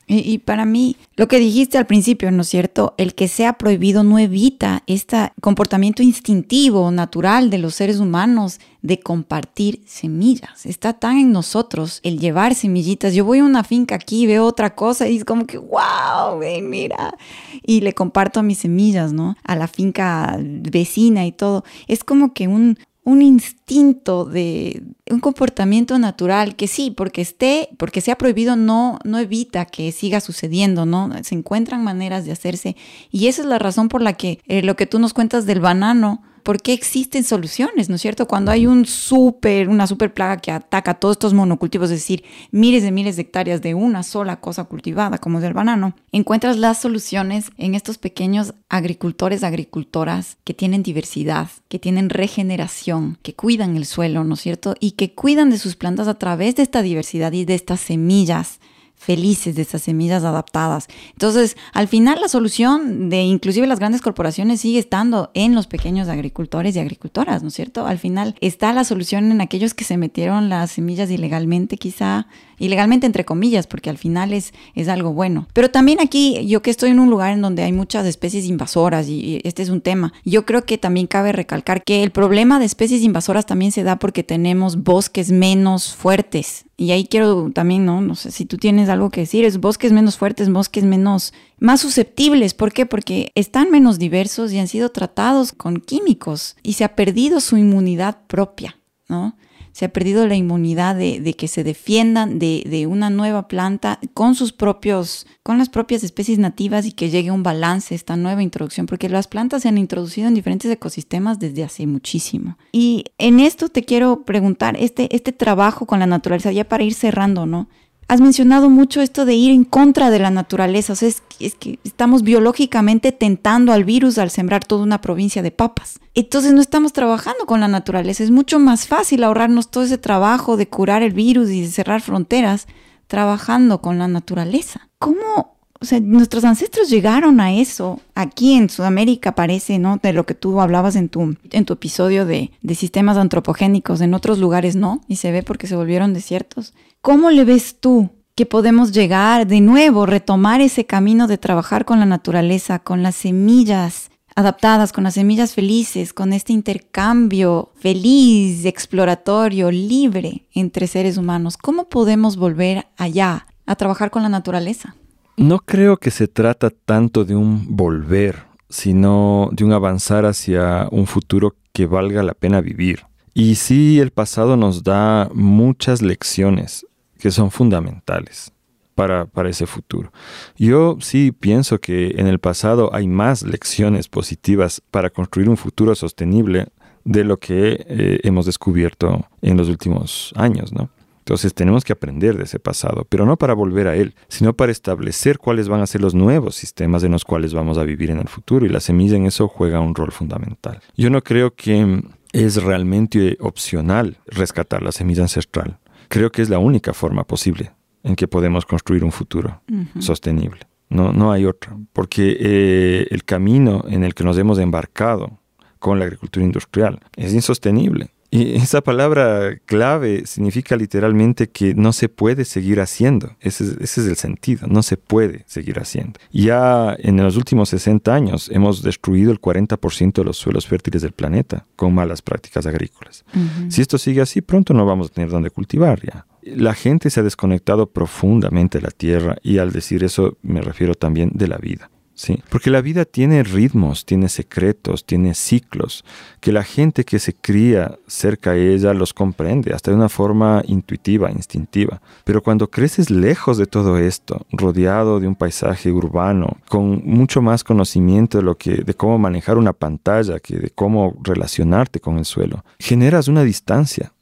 Y, para mí, lo que dijiste al principio, ¿no es cierto? El que sea prohibido no evita este comportamiento instintivo, natural de los seres humanos de compartir semillas. Está tan en nosotros el llevar semillitas. Yo voy a una finca aquí, veo otra cosa y es como que, wow, ven, mira. Y le comparto mis semillas, ¿no? A la finca vecina y todo. Es como que un, un instinto de un comportamiento natural que sí, porque esté, porque sea prohibido no no evita que siga sucediendo, ¿no? Se encuentran maneras de hacerse y esa es la razón por la que eh, lo que tú nos cuentas del banano por qué existen soluciones, ¿no es cierto? Cuando hay un super, una super plaga que ataca todos estos monocultivos, es decir, miles de miles de hectáreas de una sola cosa cultivada, como es el banano, encuentras las soluciones en estos pequeños agricultores, agricultoras que tienen diversidad, que tienen regeneración, que cuidan el suelo, ¿no es cierto? Y que cuidan de sus plantas a través de esta diversidad y de estas semillas felices de esas semillas adaptadas. Entonces, al final la solución de inclusive las grandes corporaciones sigue estando en los pequeños agricultores y agricultoras, ¿no es cierto? Al final está la solución en aquellos que se metieron las semillas ilegalmente quizá ilegalmente entre comillas, porque al final es, es algo bueno. Pero también aquí, yo que estoy en un lugar en donde hay muchas especies invasoras y este es un tema, yo creo que también cabe recalcar que el problema de especies invasoras también se da porque tenemos bosques menos fuertes. Y ahí quiero también, ¿no? No sé si tú tienes algo que decir, es bosques menos fuertes, bosques menos, más susceptibles. ¿Por qué? Porque están menos diversos y han sido tratados con químicos y se ha perdido su inmunidad propia, ¿no? Se ha perdido la inmunidad de, que se defiendan de, una nueva planta con sus propios, con las propias especies nativas y que llegue un balance esta nueva introducción, porque las plantas se han introducido en diferentes ecosistemas desde hace muchísimo. Y en esto te quiero preguntar, este, este trabajo con la naturaleza, ya para ir cerrando, ¿no? Has mencionado mucho esto de ir en contra de la naturaleza, o sea, es, que estamos biológicamente tentando al virus al sembrar toda una provincia de papas. Entonces no estamos trabajando con la naturaleza, es mucho más fácil ahorrarnos todo ese trabajo de curar el virus y de cerrar fronteras trabajando con la naturaleza. ¿Cómo, o sea, nuestros ancestros llegaron a eso. Aquí en Sudamérica parece, ¿no? De lo que tú hablabas en tu, en tu episodio de, de, sistemas antropogénicos, en otros lugares no, y se ve porque se volvieron desiertos. ¿Cómo le ves tú que podemos llegar de nuevo, retomar ese camino de trabajar con la naturaleza, con las semillas adaptadas, con las semillas felices, con este intercambio feliz, exploratorio, libre entre seres humanos? ¿Cómo podemos volver allá a trabajar con la naturaleza? No creo que se trata tanto de un volver, sino de un avanzar hacia un futuro que valga la pena vivir. Y sí, el pasado nos da muchas lecciones, que son fundamentales para, para, ese futuro. Yo sí pienso que en el pasado hay más lecciones positivas para construir un futuro sostenible de lo que eh, hemos descubierto en los últimos años, ¿no? Entonces tenemos que aprender de ese pasado, pero no para volver a él, sino para establecer cuáles van a ser los nuevos sistemas en los cuales vamos a vivir en el futuro y la semilla en eso juega un rol fundamental. Yo no creo que es realmente opcional rescatar la semilla ancestral creo que es la única forma posible en que podemos construir un futuro sostenible. No, no hay otra, porque eh, el camino en el que nos hemos embarcado con la agricultura industrial es insostenible. Y esa palabra clave significa literalmente que no se puede seguir haciendo. Ese es, ese es, el sentido, no se puede seguir haciendo. Ya en los últimos 60 años hemos destruido el 40% de los suelos fértiles del planeta con malas prácticas agrícolas. Si esto sigue así, pronto no vamos a tener donde cultivar ya. La gente se ha desconectado profundamente de la tierra y al decir eso me refiero también de la vida. Sí, porque la vida tiene ritmos, tiene secretos, tiene ciclos, que la gente que se cría cerca de ella los comprende, hasta de una forma intuitiva, instintiva. Pero cuando creces lejos de todo esto, rodeado de un paisaje urbano, con mucho más conocimiento de lo que de cómo manejar una pantalla que de cómo relacionarte con el suelo, generas una distancia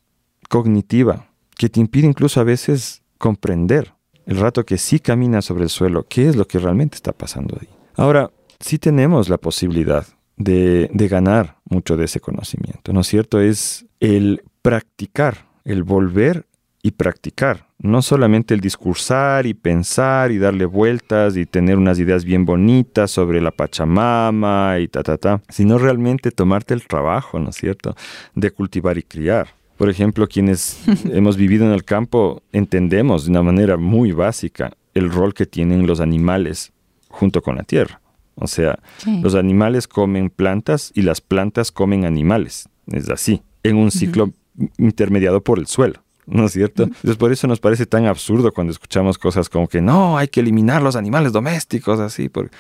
cognitiva que te impide incluso a veces comprender el rato que sí caminas sobre el suelo, qué es lo que realmente está pasando ahí. Ahora, sí tenemos la posibilidad de, ganar mucho de ese conocimiento, ¿no es cierto? Es el practicar, el volver y practicar, no solamente el discursar y pensar y darle vueltas y tener unas ideas bien bonitas sobre la Pachamama y ta, ta, ta, sino realmente tomarte el trabajo, ¿no es cierto?, de cultivar y criar. Por ejemplo, quienes hemos vivido en el campo entendemos de una manera muy básica el rol que tienen los animales junto con la tierra. O sea, los animales comen plantas y las plantas comen animales. Es así, en un ciclo intermediado por el suelo. ¿No es cierto? Entonces por eso nos parece tan absurdo cuando escuchamos cosas como que no, hay que eliminar los animales domésticos, así. Porque...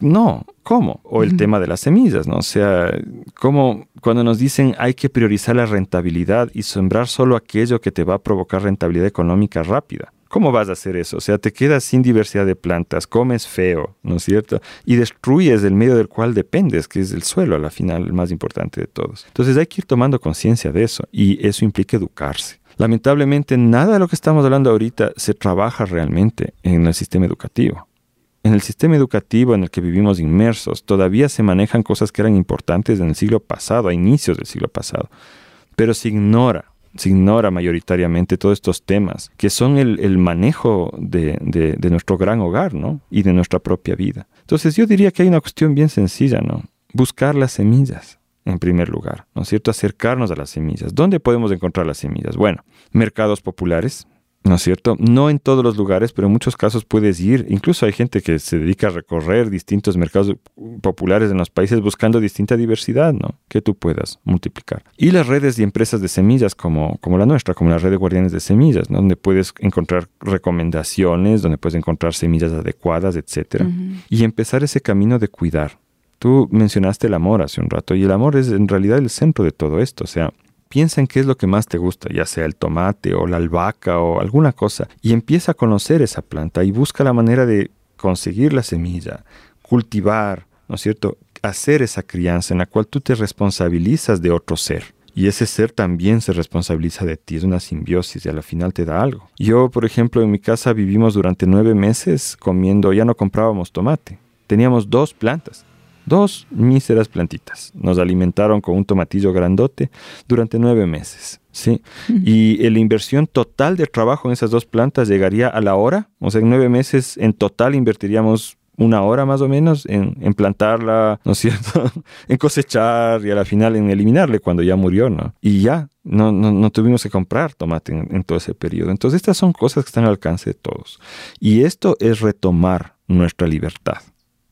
No, ¿cómo? O el tema de las semillas, ¿no? O sea, como cuando nos dicen hay que priorizar la rentabilidad y sembrar solo aquello que te va a provocar rentabilidad económica rápida. ¿Cómo vas a hacer eso? O sea, te quedas sin diversidad de plantas, comes feo, ¿no es cierto? Y destruyes el medio del cual dependes, que es el suelo, a la final, el más importante de todos. Entonces hay que ir tomando conciencia de eso y eso implica educarse. Lamentablemente, nada de lo que estamos hablando ahorita se trabaja realmente en el sistema educativo. En el sistema educativo en el que vivimos inmersos, todavía se manejan cosas que eran importantes en el siglo pasado, a inicios del siglo pasado, pero se ignora se ignora mayoritariamente todos estos temas, que son el, manejo de, de, nuestro gran hogar, ¿no? Y de nuestra propia vida. Entonces yo diría que hay una cuestión bien sencilla, ¿no? Buscar las semillas, en primer lugar, ¿no es cierto? Acercarnos a las semillas. ¿Dónde podemos encontrar las semillas? Bueno, mercados populares, ¿no es cierto? No en todos los lugares, pero en muchos casos puedes ir. Incluso hay gente que se dedica a recorrer distintos mercados populares en los países buscando distinta diversidad, ¿no? Que tú puedas multiplicar. Y las redes y empresas de semillas como, como la nuestra, como la red de guardianes de semillas, donde puedes encontrar recomendaciones, donde puedes encontrar semillas adecuadas, etc. Y empezar ese camino de cuidar. Tú mencionaste el amor hace un rato y el amor es en realidad el centro de todo esto. O sea, Piensa en qué es lo que más te gusta, ya sea el tomate o la albahaca o alguna cosa, y empieza a conocer esa planta y busca la manera de conseguir la semilla, cultivar, ¿no es cierto? Hacer esa crianza en la cual tú te responsabilizas de otro ser. Y ese ser también se responsabiliza de ti, es una simbiosis y a la final te da algo. Yo, por ejemplo, en mi casa vivimos durante nueve meses comiendo, ya no comprábamos tomate, teníamos dos plantas Dos míseras plantitas. Nos alimentaron con un tomatillo grandote durante nueve meses. ¿sí? Y la inversión total de trabajo en esas dos plantas llegaría a la hora. O sea, en nueve meses en total invertiríamos una hora más o menos en, plantarla, ¿no es cierto? en cosechar y a la final en eliminarle cuando ya murió, ¿no? Y ya, no, no, tuvimos que comprar tomate en, en, todo ese periodo. Entonces estas son cosas que están al alcance de todos. Y esto es retomar nuestra libertad.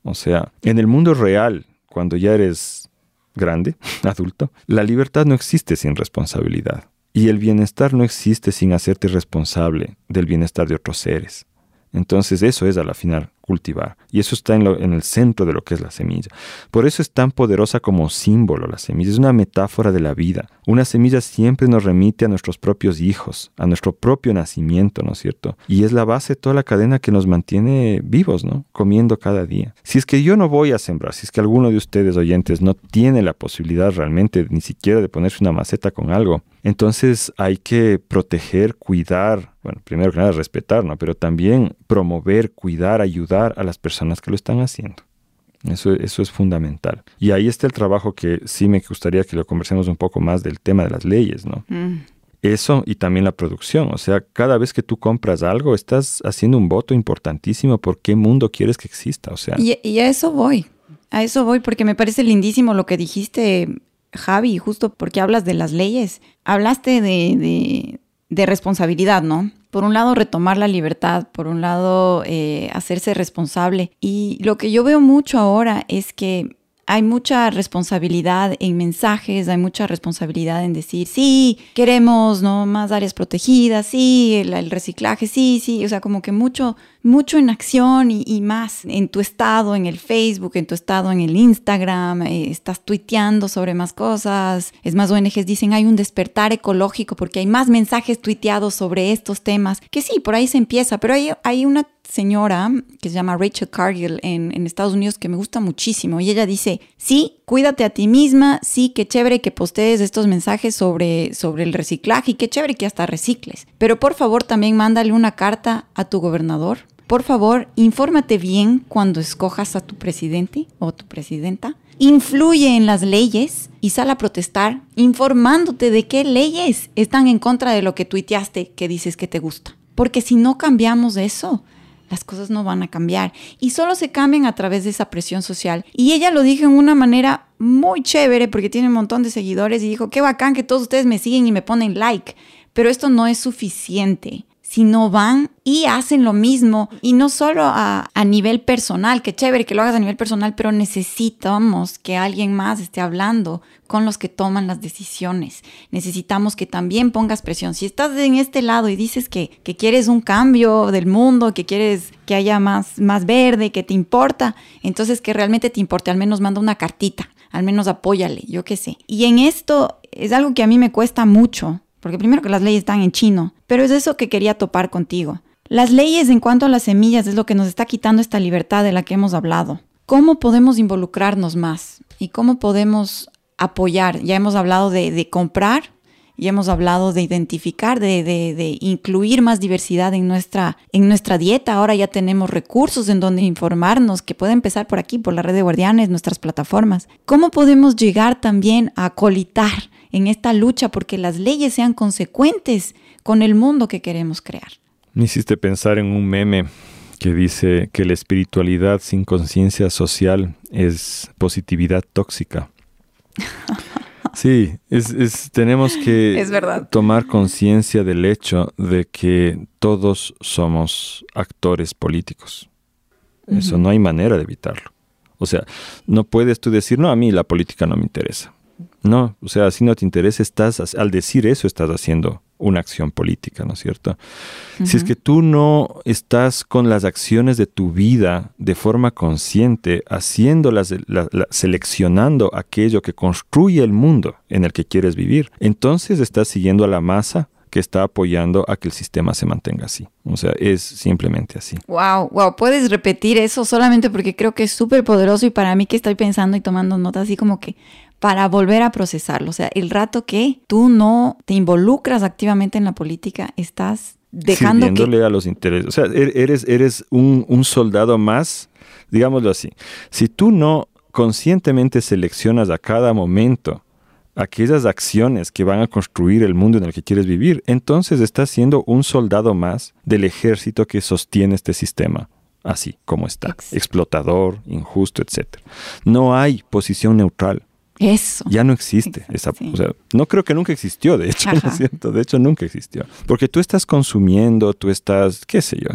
O sea, en el mundo real, cuando ya eres grande, adulto, la libertad no existe sin responsabilidad. Y el bienestar no existe sin hacerte responsable del bienestar de otros seres. Entonces eso es a la final cultivar. Y eso está en, en, el centro de lo que es la semilla. Por eso es tan poderosa como símbolo la semilla. Es una metáfora de la vida. Una semilla siempre nos remite a nuestros propios hijos, a nuestro propio nacimiento, ¿no es cierto? Y es la base de toda la cadena que nos mantiene vivos, ¿no? Comiendo cada día. Si es que yo no voy a sembrar, si es que alguno de ustedes oyentes no tiene la posibilidad realmente ni siquiera de ponerse una maceta con algo, entonces hay que proteger, cuidar, bueno, primero que nada respetar, ¿no? Pero también promover, cuidar, ayudar a las personas que lo están haciendo. Eso, eso es fundamental. Y ahí está el trabajo que sí me gustaría que lo conversemos un poco más del tema de las leyes, ¿no? Mm. Eso y también la producción. O sea, cada vez que tú compras algo, estás haciendo un voto importantísimo por qué mundo quieres que exista. O sea. Y, y a eso voy. A eso voy porque me parece lindísimo lo que dijiste, Javi, justo porque hablas de las leyes. Hablaste de, de, de responsabilidad, ¿no? por un lado retomar la libertad, por un lado eh, hacerse responsable. Y lo que yo veo mucho ahora es que hay mucha responsabilidad en mensajes, hay mucha responsabilidad en decir, sí, queremos ¿no? más áreas protegidas, sí, el, reciclaje, sí, sí, o sea, como que mucho, mucho en acción y, más en tu estado, en el Facebook, en tu estado, en el Instagram, eh, estás tuiteando sobre más cosas. Es más, ONGs dicen, hay un despertar ecológico porque hay más mensajes tuiteados sobre estos temas, que sí, por ahí se empieza, pero hay, una señora que se llama Rachel Cargill en, Estados Unidos que me gusta muchísimo y ella dice, sí, cuídate a ti misma, sí, qué chévere que postees estos mensajes sobre, sobre el reciclaje y qué chévere que hasta recicles, pero por favor también mándale una carta a tu gobernador. Por favor, infórmate bien cuando escojas a tu presidente o tu presidenta. Influye en las leyes y sal a protestar informándote de qué leyes están en contra de lo que tuiteaste que dices que te gusta. Porque si no cambiamos eso, las cosas no van a cambiar y solo se cambian a través de esa presión social. Y ella lo dijo en una manera muy chévere porque tiene un montón de seguidores y dijo, qué bacán que todos ustedes me siguen y me ponen like, pero esto no es suficiente sino van y hacen lo mismo. Y no solo a, nivel personal, que chévere que lo hagas a nivel personal, pero necesitamos que alguien más esté hablando con los que toman las decisiones. Necesitamos que también pongas presión. Si estás en este lado y dices que, que quieres un cambio del mundo, que quieres que haya más, más verde, que te importa, entonces que realmente te importe, al menos manda una cartita, al menos apóyale, yo qué sé. Y en esto es algo que a mí me cuesta mucho porque primero que las leyes están en chino, pero es eso que quería topar contigo. Las leyes en cuanto a las semillas es lo que nos está quitando esta libertad de la que hemos hablado. ¿Cómo podemos involucrarnos más? ¿Y cómo podemos apoyar? Ya hemos hablado de, comprar, ya hemos hablado de identificar, de, de, incluir más diversidad en nuestra, en nuestra dieta. Ahora ya tenemos recursos en donde informarnos, que puede empezar por aquí, por la red de guardianes, nuestras plataformas. ¿Cómo podemos llegar también a colitar en esta lucha porque las leyes sean consecuentes con el mundo que queremos crear. Me hiciste pensar en un meme que dice que la espiritualidad sin conciencia social es positividad tóxica. Sí, es, tenemos que tomar conciencia del hecho de que todos somos actores políticos. Eso no hay manera de evitarlo. O sea, no puedes tú decir, no, a mí la política no me interesa. No, o sea, si no te interesa, estás, al decir eso, estás haciendo una acción política, ¿no es cierto? Si es que tú no estás con las acciones de tu vida de forma consciente, haciéndolas, seleccionando aquello que construye el mundo en el que quieres vivir, entonces estás siguiendo a la masa que está apoyando a que el sistema se mantenga así. O sea, es simplemente así. Wow, wow, puedes repetir eso solamente porque creo que es súper poderoso y para mí que estoy pensando y tomando nota así como que para volver a procesarlo. O sea, el rato que tú no te involucras activamente en la política, estás dejando Sirviéndole a los intereses. O sea, er-, eres, eres un, un soldado más, digámoslo así. Si tú no conscientemente seleccionas a cada momento aquellas acciones que van a construir el mundo en el que quieres vivir, entonces estás siendo un soldado más del ejército que sostiene este sistema, así como está, explotador, injusto, etc. No hay posición neutral. Eso. Ya no existe. Esa, o sea, no creo que nunca existió, de hecho, ¿no es cierto? De hecho, nunca existió. Porque tú estás consumiendo, tú estás, qué sé yo,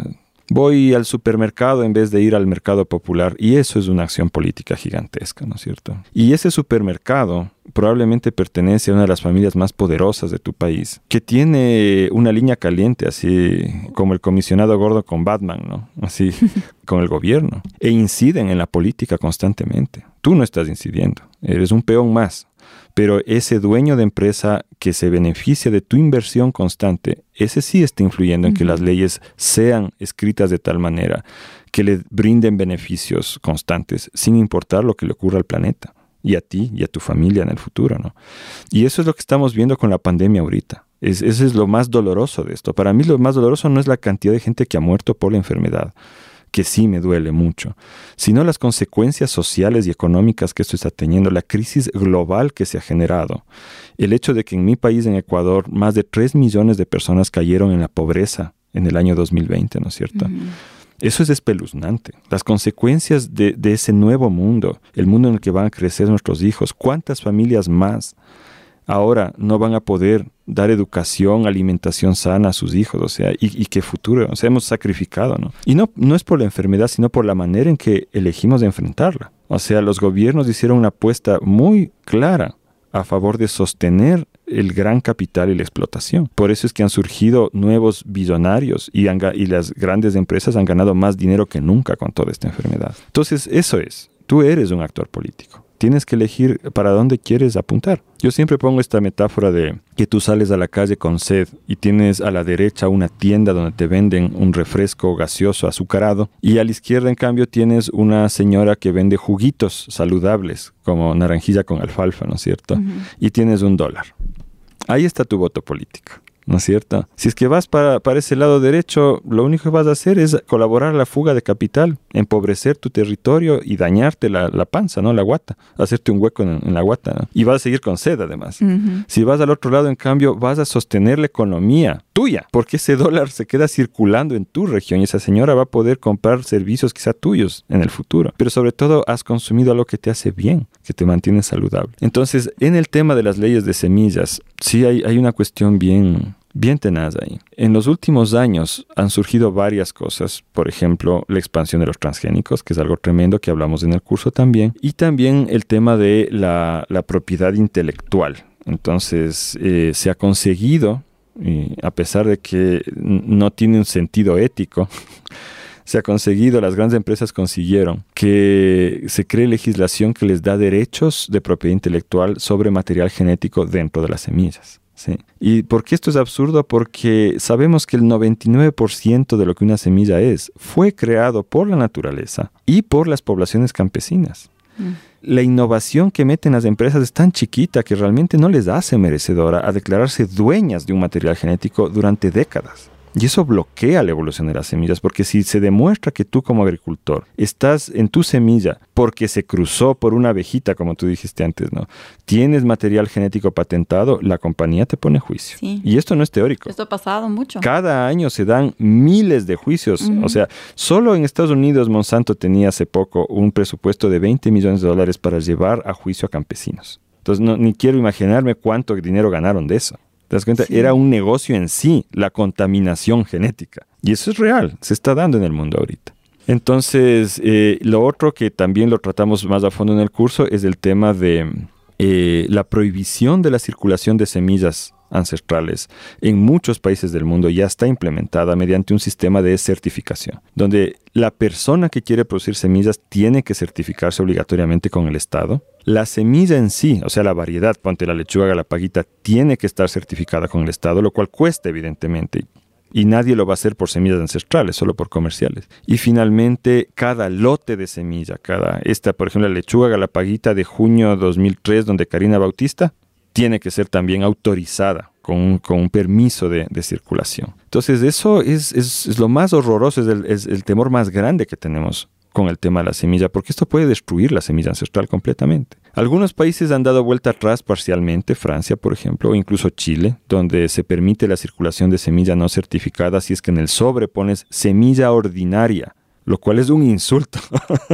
voy al supermercado en vez de ir al mercado popular y eso es una acción política gigantesca, ¿no es cierto? Y ese supermercado probablemente pertenece a una de las familias más poderosas de tu país, que tiene una línea caliente, así como el comisionado gordo con Batman, ¿no? Así con el gobierno, e inciden en la política constantemente. Tú no estás incidiendo, eres un peón más pero ese dueño de empresa que se beneficia de tu inversión constante, ese sí está influyendo en que las leyes sean escritas de tal manera que le brinden beneficios constantes, sin importar lo que le ocurra al planeta y a ti y a tu familia en el futuro, ¿no? Y eso es lo que estamos viendo con la pandemia ahorita. Es, eso es lo más doloroso de esto. Para mí lo más doloroso no es la cantidad de gente que ha muerto por la enfermedad, que sí me duele mucho, sino las consecuencias sociales y económicas que esto está teniendo, la crisis global que se ha generado, el hecho de que en mi país, en Ecuador, más de 3 millones de personas cayeron en la pobreza en el año 2020, ¿no es cierto? Eso es espeluznante. Las consecuencias de, de, ese nuevo mundo, el mundo en el que van a crecer nuestros hijos, ¿cuántas familias más ahora no van a poder dar educación, alimentación sana a sus hijos, o sea, y, qué futuro, o sea, hemos sacrificado, ¿no? Y no, no es por la enfermedad, sino por la manera en que elegimos de enfrentarla. O sea, los gobiernos hicieron una apuesta muy clara a favor de sostener el gran capital y la explotación. Por eso es que han surgido nuevos billonarios y, y las grandes empresas han ganado más dinero que nunca con toda esta enfermedad. Entonces, eso es, tú eres un actor político tienes que elegir para dónde quieres apuntar. Yo siempre pongo esta metáfora de que tú sales a la calle con sed y tienes a la derecha una tienda donde te venden un refresco gaseoso azucarado y a la izquierda en cambio tienes una señora que vende juguitos saludables como naranjilla con alfalfa, ¿no es cierto? Y tienes un dólar. Ahí está tu voto político. ¿No es cierto? Si es que vas para, para, ese lado derecho, lo único que vas a hacer es colaborar a la fuga de capital, empobrecer tu territorio y dañarte la, la panza, ¿no? La guata, hacerte un hueco en, la guata, ¿no? Y vas a seguir con sed además. Si vas al otro lado, en cambio, vas a sostener la economía tuya, porque ese dólar se queda circulando en tu región y esa señora va a poder comprar servicios quizá tuyos en el futuro. Pero sobre todo, has consumido algo que te hace bien, que te mantiene saludable. Entonces, en el tema de las leyes de semillas, sí hay, hay una cuestión bien bien tenaz ahí. En los últimos años han surgido varias cosas, por ejemplo, la expansión de los transgénicos, que es algo tremendo que hablamos en el curso también, y también el tema de la, propiedad intelectual. Entonces, eh, se ha conseguido, a pesar de que no tiene un sentido ético, se ha conseguido, las grandes empresas consiguieron que se cree legislación que les da derechos de propiedad intelectual sobre material genético dentro de las semillas. ¿Y por qué esto es absurdo? Porque sabemos que el 99% de lo que una semilla es fue creado por la naturaleza y por las poblaciones campesinas. Mm. La innovación que meten las empresas es tan chiquita que realmente no les hace merecedora a declararse dueñas de un material genético durante décadas. Y eso bloquea la evolución de las semillas, porque si se demuestra que tú como agricultor estás en tu semilla porque se cruzó por una abejita, como tú dijiste antes, ¿no? Tienes material genético patentado, la compañía te pone juicio. Y esto no es teórico. Esto ha pasado mucho. Cada año se dan miles de juicios. O sea, solo en Estados Unidos Monsanto tenía hace poco un presupuesto de 20 millones de dólares para llevar a juicio a campesinos Entonces, no, ni quiero imaginarme cuánto dinero ganaron de eso. ¿Te das cuenta? Era un negocio en sí, la contaminación genética. Y eso es real, se está dando en el mundo ahorita. Entonces, eh, lo otro que también lo tratamos más a fondo en el curso es el tema de eh, la prohibición de la circulación de semillas ancestrales en muchos países del mundo ya está implementada mediante un sistema de certificación, donde la persona que quiere producir semillas tiene que certificarse obligatoriamente con el Estado. La semilla en sí, o sea, la variedad, ponte la lechuga galapaguita, tiene que estar certificada con el Estado, lo cual cuesta evidentemente. Y nadie lo va a hacer por semillas ancestrales, solo por comerciales. Y finalmente, cada lote de semilla, cada, esta, por ejemplo, la lechuga galapaguita de junio 2003, donde Karina Bautista, tiene que ser también autorizada con un, permiso de, circulación. Entonces eso es, lo más horroroso, es el, temor más grande que tenemos con el tema de la semilla, porque esto puede destruir la semilla ancestral completamente. Algunos países han dado vuelta atrás parcialmente, Francia por ejemplo, o incluso Chile, donde se permite la circulación de semilla no certificada si es que en el sobre pones semilla ordinaria, lo cual es un insulto.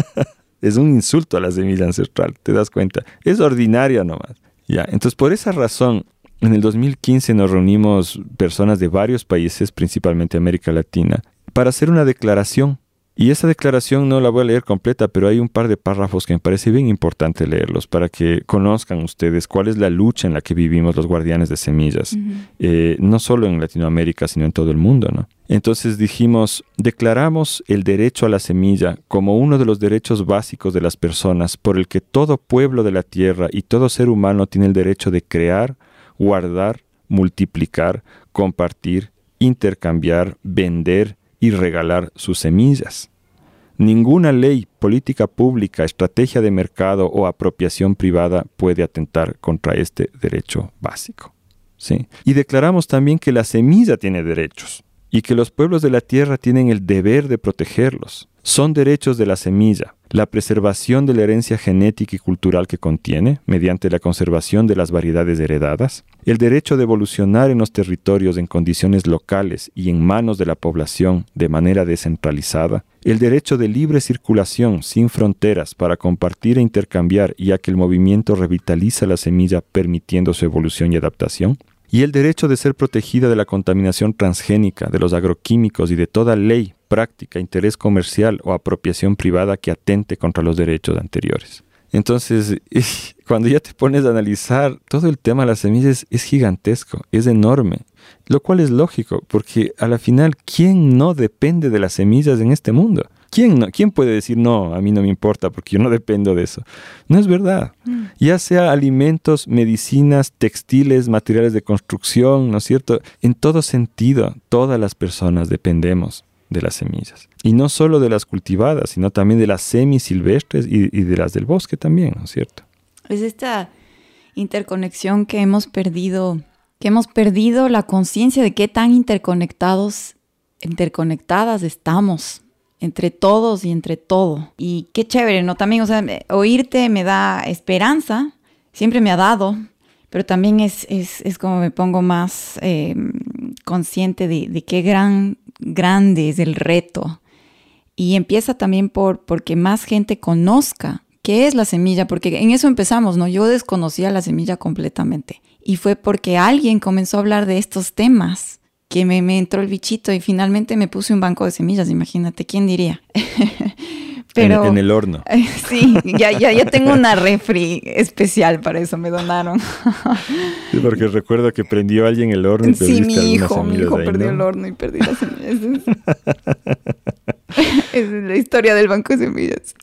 es un insulto a la semilla ancestral, ¿te das cuenta? Es ordinaria nomás. Ya, entonces por esa razón, en el 2015 nos reunimos personas de varios países, principalmente América Latina, para hacer una declaración. Y esa declaración no la voy a leer completa, pero hay un par de párrafos que me parece bien importante leerlos para que conozcan ustedes cuál es la lucha en la que vivimos los guardianes de semillas, eh, no solo en Latinoamérica, sino en todo el mundo. ¿no? Entonces dijimos, declaramos el derecho a la semilla como uno de los derechos básicos de las personas por el que todo pueblo de la tierra y todo ser humano tiene el derecho de crear, guardar, multiplicar, compartir, intercambiar, vender y regalar sus semillas. Ninguna ley, política pública, estrategia de mercado o apropiación privada puede atentar contra este derecho básico. ¿sí? Y declaramos también que la semilla tiene derechos y que los pueblos de la tierra tienen el deber de protegerlos. Son derechos de la semilla, la preservación de la herencia genética y cultural que contiene, mediante la conservación de las variedades heredadas, el derecho de evolucionar en los territorios en condiciones locales y en manos de la población de manera descentralizada, el derecho de libre circulación sin fronteras para compartir e intercambiar ya que el movimiento revitaliza la semilla permitiendo su evolución y adaptación, y el derecho de ser protegida de la contaminación transgénica, de los agroquímicos y de toda ley, práctica, interés comercial o apropiación privada que atente contra los derechos anteriores. Entonces, cuando ya te pones a analizar todo el tema de las semillas, es gigantesco, es enorme, lo cual es lógico, porque a la final, ¿quién no depende de las semillas en este mundo? ¿Quién, no, ¿Quién puede decir, no, a mí no me importa porque yo no dependo de eso? No es verdad. Mm. Ya sea alimentos, medicinas, textiles, materiales de construcción, ¿no es cierto? En todo sentido, todas las personas dependemos de las semillas. Y no solo de las cultivadas, sino también de las semisilvestres y, y de las del bosque también, ¿no es cierto? Es esta interconexión que hemos perdido, que hemos perdido la conciencia de qué tan interconectados, interconectadas estamos entre todos y entre todo. Y qué chévere, ¿no? También, o sea, oírte me da esperanza, siempre me ha dado, pero también es, es, como me pongo más em, consciente de, qué gran, grande es el reto. Y empieza también por porque más gente conozca qué es la semilla, porque en eso empezamos, ¿no? Yo desconocía la semilla completamente. Y fue porque alguien comenzó a hablar de estos temas que me, entró el bichito y finalmente me puse un banco de semillas, imagínate, ¿quién diría? Pero, en, el horno. Sí, ya, ya, ya tengo una refri especial para eso, me donaron. Sí, porque recuerdo que prendió alguien el horno y Sí, mi hijo, mi hijo perdió el horno y perdí las semillas. es la historia del banco de semillas.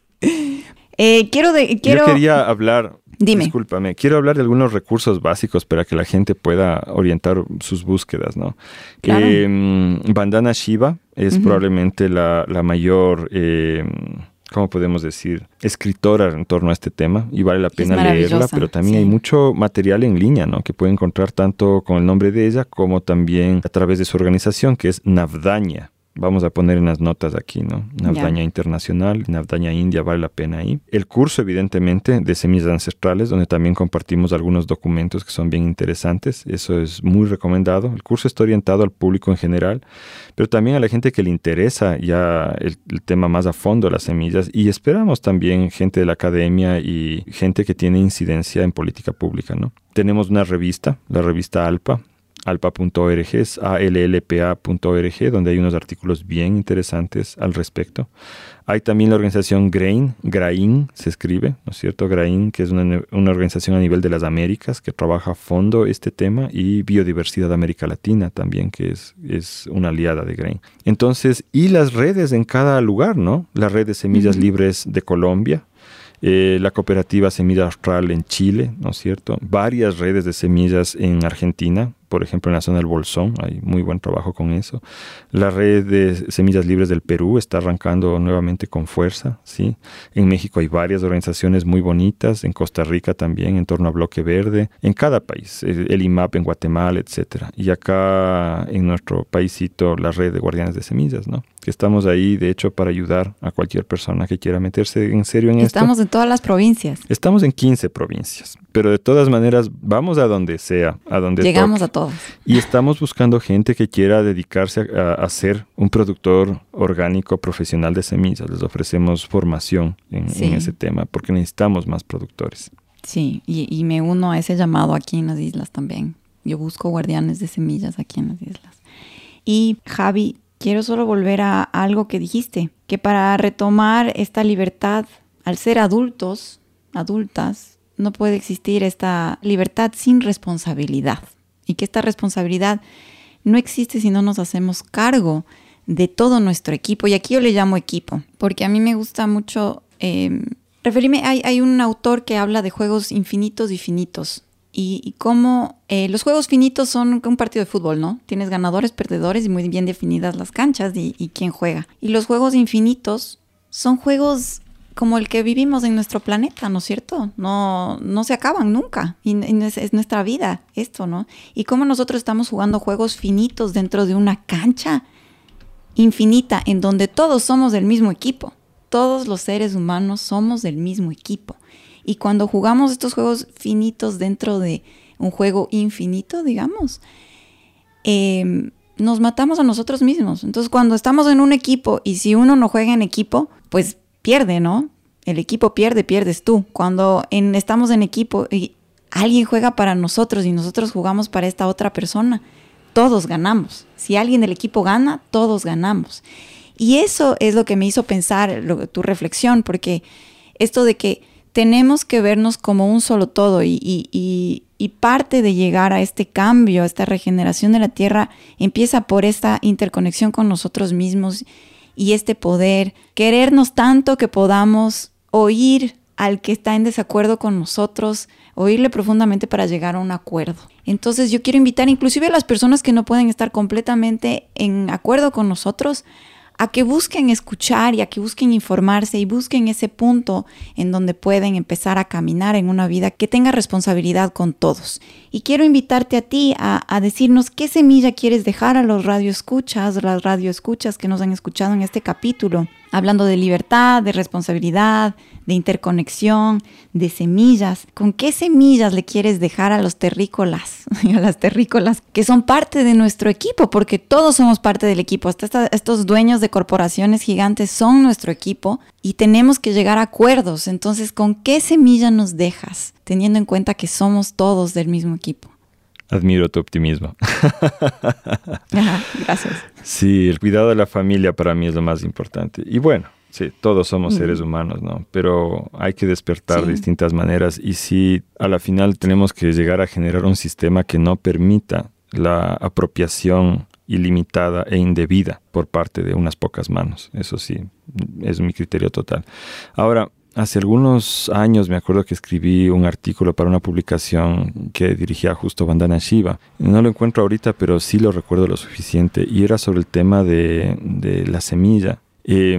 Eh, quiero de, quiero... Yo quería hablar Dime. Discúlpame, quiero hablar de algunos recursos básicos para que la gente pueda orientar sus búsquedas, ¿no? Em, Bandana Shiva es probablemente la, mayor, em, ¿cómo podemos decir? Escritora en torno a este tema y vale la pena leerla, pero también hay mucho material en línea, ¿no? Que puede encontrar tanto con el nombre de ella como también a través de su organización, que es Navdaña. Vamos a poner en las notas aquí, ¿no? Navdaña Internacional, Navdaña India, vale la pena ahí. El curso, evidentemente, de semillas ancestrales, donde también compartimos algunos documentos que son bien interesantes. Eso es muy recomendado. El curso está orientado al público en general, pero también a la gente que le interesa ya el, el tema más a fondo, las semillas. Y esperamos también gente de la academia y gente que tiene incidencia en política pública, ¿no? Tenemos una revista, la revista ALPA, alpa.org, es allpa.org, donde hay unos artículos bien interesantes al respecto. Hay también la organización GRAIN, GRAIN se escribe, ¿no es cierto? GRAIN, que es una, una, organización a nivel de las Américas que trabaja a fondo este tema y Biodiversidad América Latina también, que es, es una aliada de GRAIN. Entonces, y las redes en cada lugar, ¿no? La red de semillas uh -huh. libres de Colombia, eh, la cooperativa Semilla Austral en Chile, ¿no es cierto? Varias redes de semillas en Argentina, por ejemplo en la zona del Bolsón, hay muy buen trabajo con eso. La red de semillas libres del Perú está arrancando nuevamente con fuerza, ¿sí? En México hay varias organizaciones muy bonitas, en Costa Rica también, en torno a Bloque Verde, en cada país, el IMAP en Guatemala, etcétera. Y acá en nuestro paísito la red de guardianes de semillas, ¿no? Que estamos ahí, de hecho, para ayudar a cualquier persona que quiera meterse en serio en estamos esto. Estamos en todas las provincias. Estamos en 15 provincias, pero de todas maneras vamos a donde sea, a donde Llegamos toque. a todos. Y estamos buscando gente que quiera dedicarse a, a, ser un productor orgánico profesional de semillas. Les ofrecemos formación en, sí. en ese tema porque necesitamos más productores. Sí, y, y me uno a ese llamado aquí en las islas también. Yo busco guardianes de semillas aquí en las islas. Y Javi, quiero solo volver a algo que dijiste, que para retomar esta libertad, al ser adultos, adultas, no puede existir esta libertad sin responsabilidad. Y que esta responsabilidad no existe si no nos hacemos cargo de todo nuestro equipo. Y aquí yo le llamo equipo, porque a mí me gusta mucho eh, referirme, hay, hay, un autor que habla de juegos infinitos y finitos. Y, cómo eh, los juegos finitos son un partido de fútbol, ¿no? Tienes ganadores, perdedores y muy bien definidas las canchas y, y quién juega. Y los juegos infinitos son juegos como el que vivimos en nuestro planeta, ¿no es cierto? No, no se acaban nunca. Y, es, es, nuestra vida esto, ¿no? Y cómo nosotros estamos jugando juegos finitos dentro de una cancha infinita en donde todos somos del mismo equipo. Todos los seres humanos somos del mismo equipo. Y cuando jugamos estos juegos finitos dentro de un juego infinito, digamos, eh, nos matamos a nosotros mismos. Entonces, cuando estamos en un equipo y si uno no juega en equipo, pues pierde, ¿no? El equipo pierde, pierdes tú. Cuando en, estamos en equipo y alguien juega para nosotros y nosotros jugamos para esta otra persona, todos ganamos. Si alguien del equipo gana, todos ganamos. Y eso es lo que me hizo pensar tu reflexión, porque esto de que tenemos que vernos como un solo todo y, y, y, y, parte de llegar a este cambio, a esta regeneración de la tierra, empieza por esta interconexión con nosotros mismos y este poder, querernos tanto que podamos oír al que está en desacuerdo con nosotros, oírle profundamente para llegar a un acuerdo. Entonces yo quiero invitar inclusive a las personas que no pueden estar completamente en acuerdo con nosotros a que busquen escuchar y a que busquen informarse y busquen ese punto en donde pueden empezar a caminar en una vida que tenga responsabilidad con todos. Y quiero invitarte a ti a, a decirnos qué semilla quieres dejar a los radioescuchas, las radioescuchas que nos han escuchado en este capítulo, hablando de libertad, de responsabilidad, de interconexión, de semillas. ¿Con qué semillas le quieres dejar a los terrícolas, a las terrícolas que son parte de nuestro equipo? Porque todos somos parte del equipo. Estos dueños de corporaciones gigantes son nuestro equipo y tenemos que llegar a acuerdos. Entonces, ¿con qué semilla nos dejas? Teniendo en cuenta que somos todos del mismo equipo. Admiro tu optimismo. Ajá, gracias. Sí, el cuidado de la familia para mí es lo más importante. Y bueno, sí, todos somos seres humanos, ¿no? Pero hay que despertar sí. de distintas maneras y sí, a la final tenemos que llegar a generar un sistema que no permita la apropiación ilimitada e indebida por parte de unas pocas manos. Eso sí, es mi criterio total. Ahora, Hace algunos años me acuerdo que escribí un artículo para una publicación que dirigía justo Bandana Shiva. No lo encuentro ahorita, pero sí lo recuerdo lo suficiente. Y era sobre el tema de, de la semilla, eh,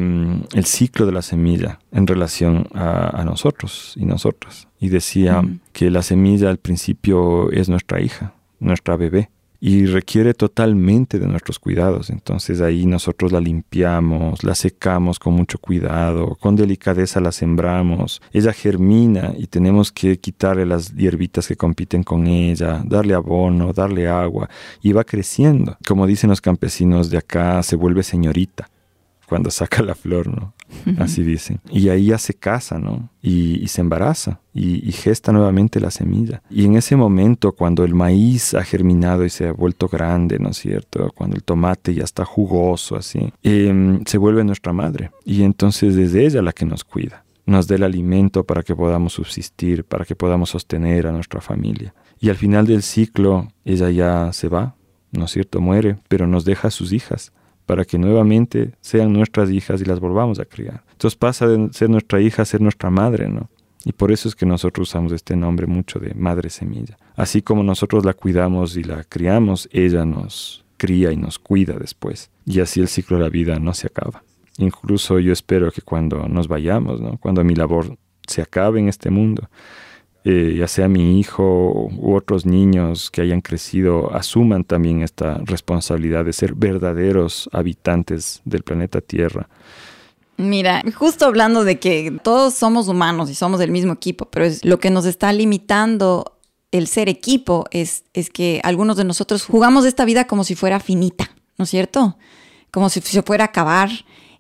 el ciclo de la semilla en relación a, a nosotros y nosotras. Y decía mm. que la semilla al principio es nuestra hija, nuestra bebé. Y requiere totalmente de nuestros cuidados. Entonces ahí nosotros la limpiamos, la secamos con mucho cuidado, con delicadeza la sembramos, ella germina y tenemos que quitarle las hierbitas que compiten con ella, darle abono, darle agua y va creciendo. Como dicen los campesinos de acá, se vuelve señorita cuando saca la flor, ¿no? Así dicen. Y ahí ya se casa, ¿no? Y, se embaraza y, gesta nuevamente la semilla. Y en ese momento, cuando el maíz ha germinado y se ha vuelto grande, ¿no es cierto? Cuando el tomate ya está jugoso, así, em, se vuelve nuestra madre. Y entonces es ella la que nos cuida. Nos da el alimento para que podamos subsistir, para que podamos sostener a nuestra familia. Y al final del ciclo, ella ya se va, ¿no es cierto? Muere, pero nos deja a sus hijas para que nuevamente sean nuestras hijas y las volvamos a criar. Entonces pasa de ser nuestra hija a ser nuestra madre, ¿no? Y por eso es que nosotros usamos este nombre mucho de madre semilla. Así como nosotros la cuidamos y la criamos, ella nos cría y nos cuida después. Y así el ciclo de la vida no se acaba. Incluso yo espero que cuando nos vayamos, ¿no? cuando mi labor se acabe en este mundo, eh, ya sea mi hijo u otros niños que hayan crecido, asuman también esta responsabilidad de ser verdaderos habitantes del planeta Tierra. Mira, justo hablando de que todos somos humanos y somos del mismo equipo, pero es lo que nos está limitando el ser equipo es, es que algunos de nosotros jugamos esta vida como si fuera finita, ¿no es cierto? Como si se fuera a acabar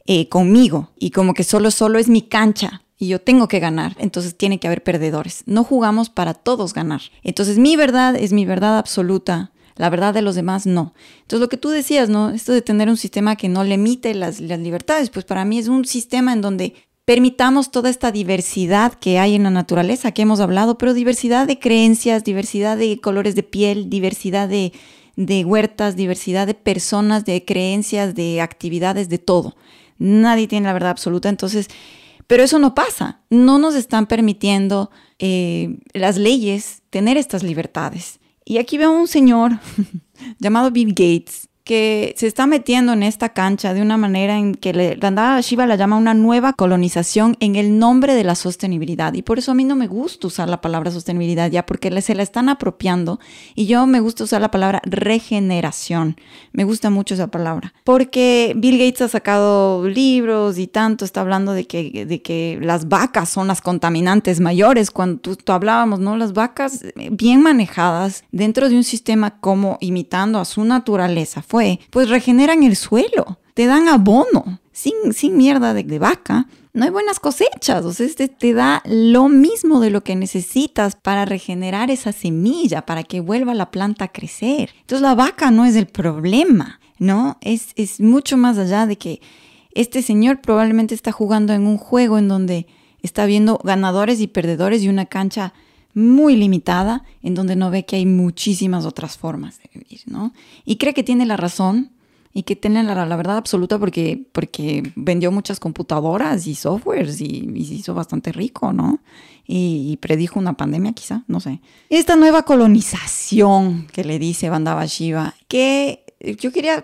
eh, conmigo y como que solo, solo es mi cancha y yo tengo que ganar, entonces tiene que haber perdedores. No jugamos para todos ganar. Entonces mi verdad es mi verdad absoluta, la verdad de los demás no. Entonces lo que tú decías, ¿no? Esto de tener un sistema que no limite las, las libertades, pues para mí es un sistema en donde permitamos toda esta diversidad que hay en la naturaleza, que hemos hablado, pero diversidad de creencias, diversidad de colores de piel, diversidad de, de huertas, diversidad de personas, de creencias, de actividades, de todo. Nadie tiene la verdad absoluta, entonces pero eso no pasa. No nos están permitiendo eh, las leyes tener estas libertades. Y aquí veo a un señor llamado Bill Gates que se está metiendo en esta cancha de una manera en que le, Randa Shiva la llama una nueva colonización en el nombre de la sostenibilidad. Y por eso a mí no me gusta usar la palabra sostenibilidad ya, porque se la están apropiando. Y yo me gusta usar la palabra regeneración. Me gusta mucho esa palabra. Porque Bill Gates ha sacado libros y tanto, está hablando de que, de que las vacas son las contaminantes mayores. Cuando tú, tú hablábamos, ¿no? Las vacas eh, bien manejadas dentro de un sistema como imitando a su naturaleza pues regeneran el suelo, te dan abono, sin, sin mierda de, vaca. No hay buenas cosechas, o sea, este te da lo mismo de lo que necesitas para regenerar esa semilla, para que vuelva la planta a crecer. Entonces la vaca no es el problema, ¿no? Es, es mucho más allá de que este señor probablemente está jugando en un juego en donde está viendo ganadores y perdedores y una cancha muy limitada en donde no ve que hay muchísimas otras formas de vivir, ¿no? Y cree que tiene la razón y que tiene la, verdad absoluta porque, porque vendió muchas computadoras y softwares y, se hizo bastante rico, ¿no? Y, predijo una pandemia quizá, no sé. Esta nueva colonización que le dice Bandaba Shiva, que yo quería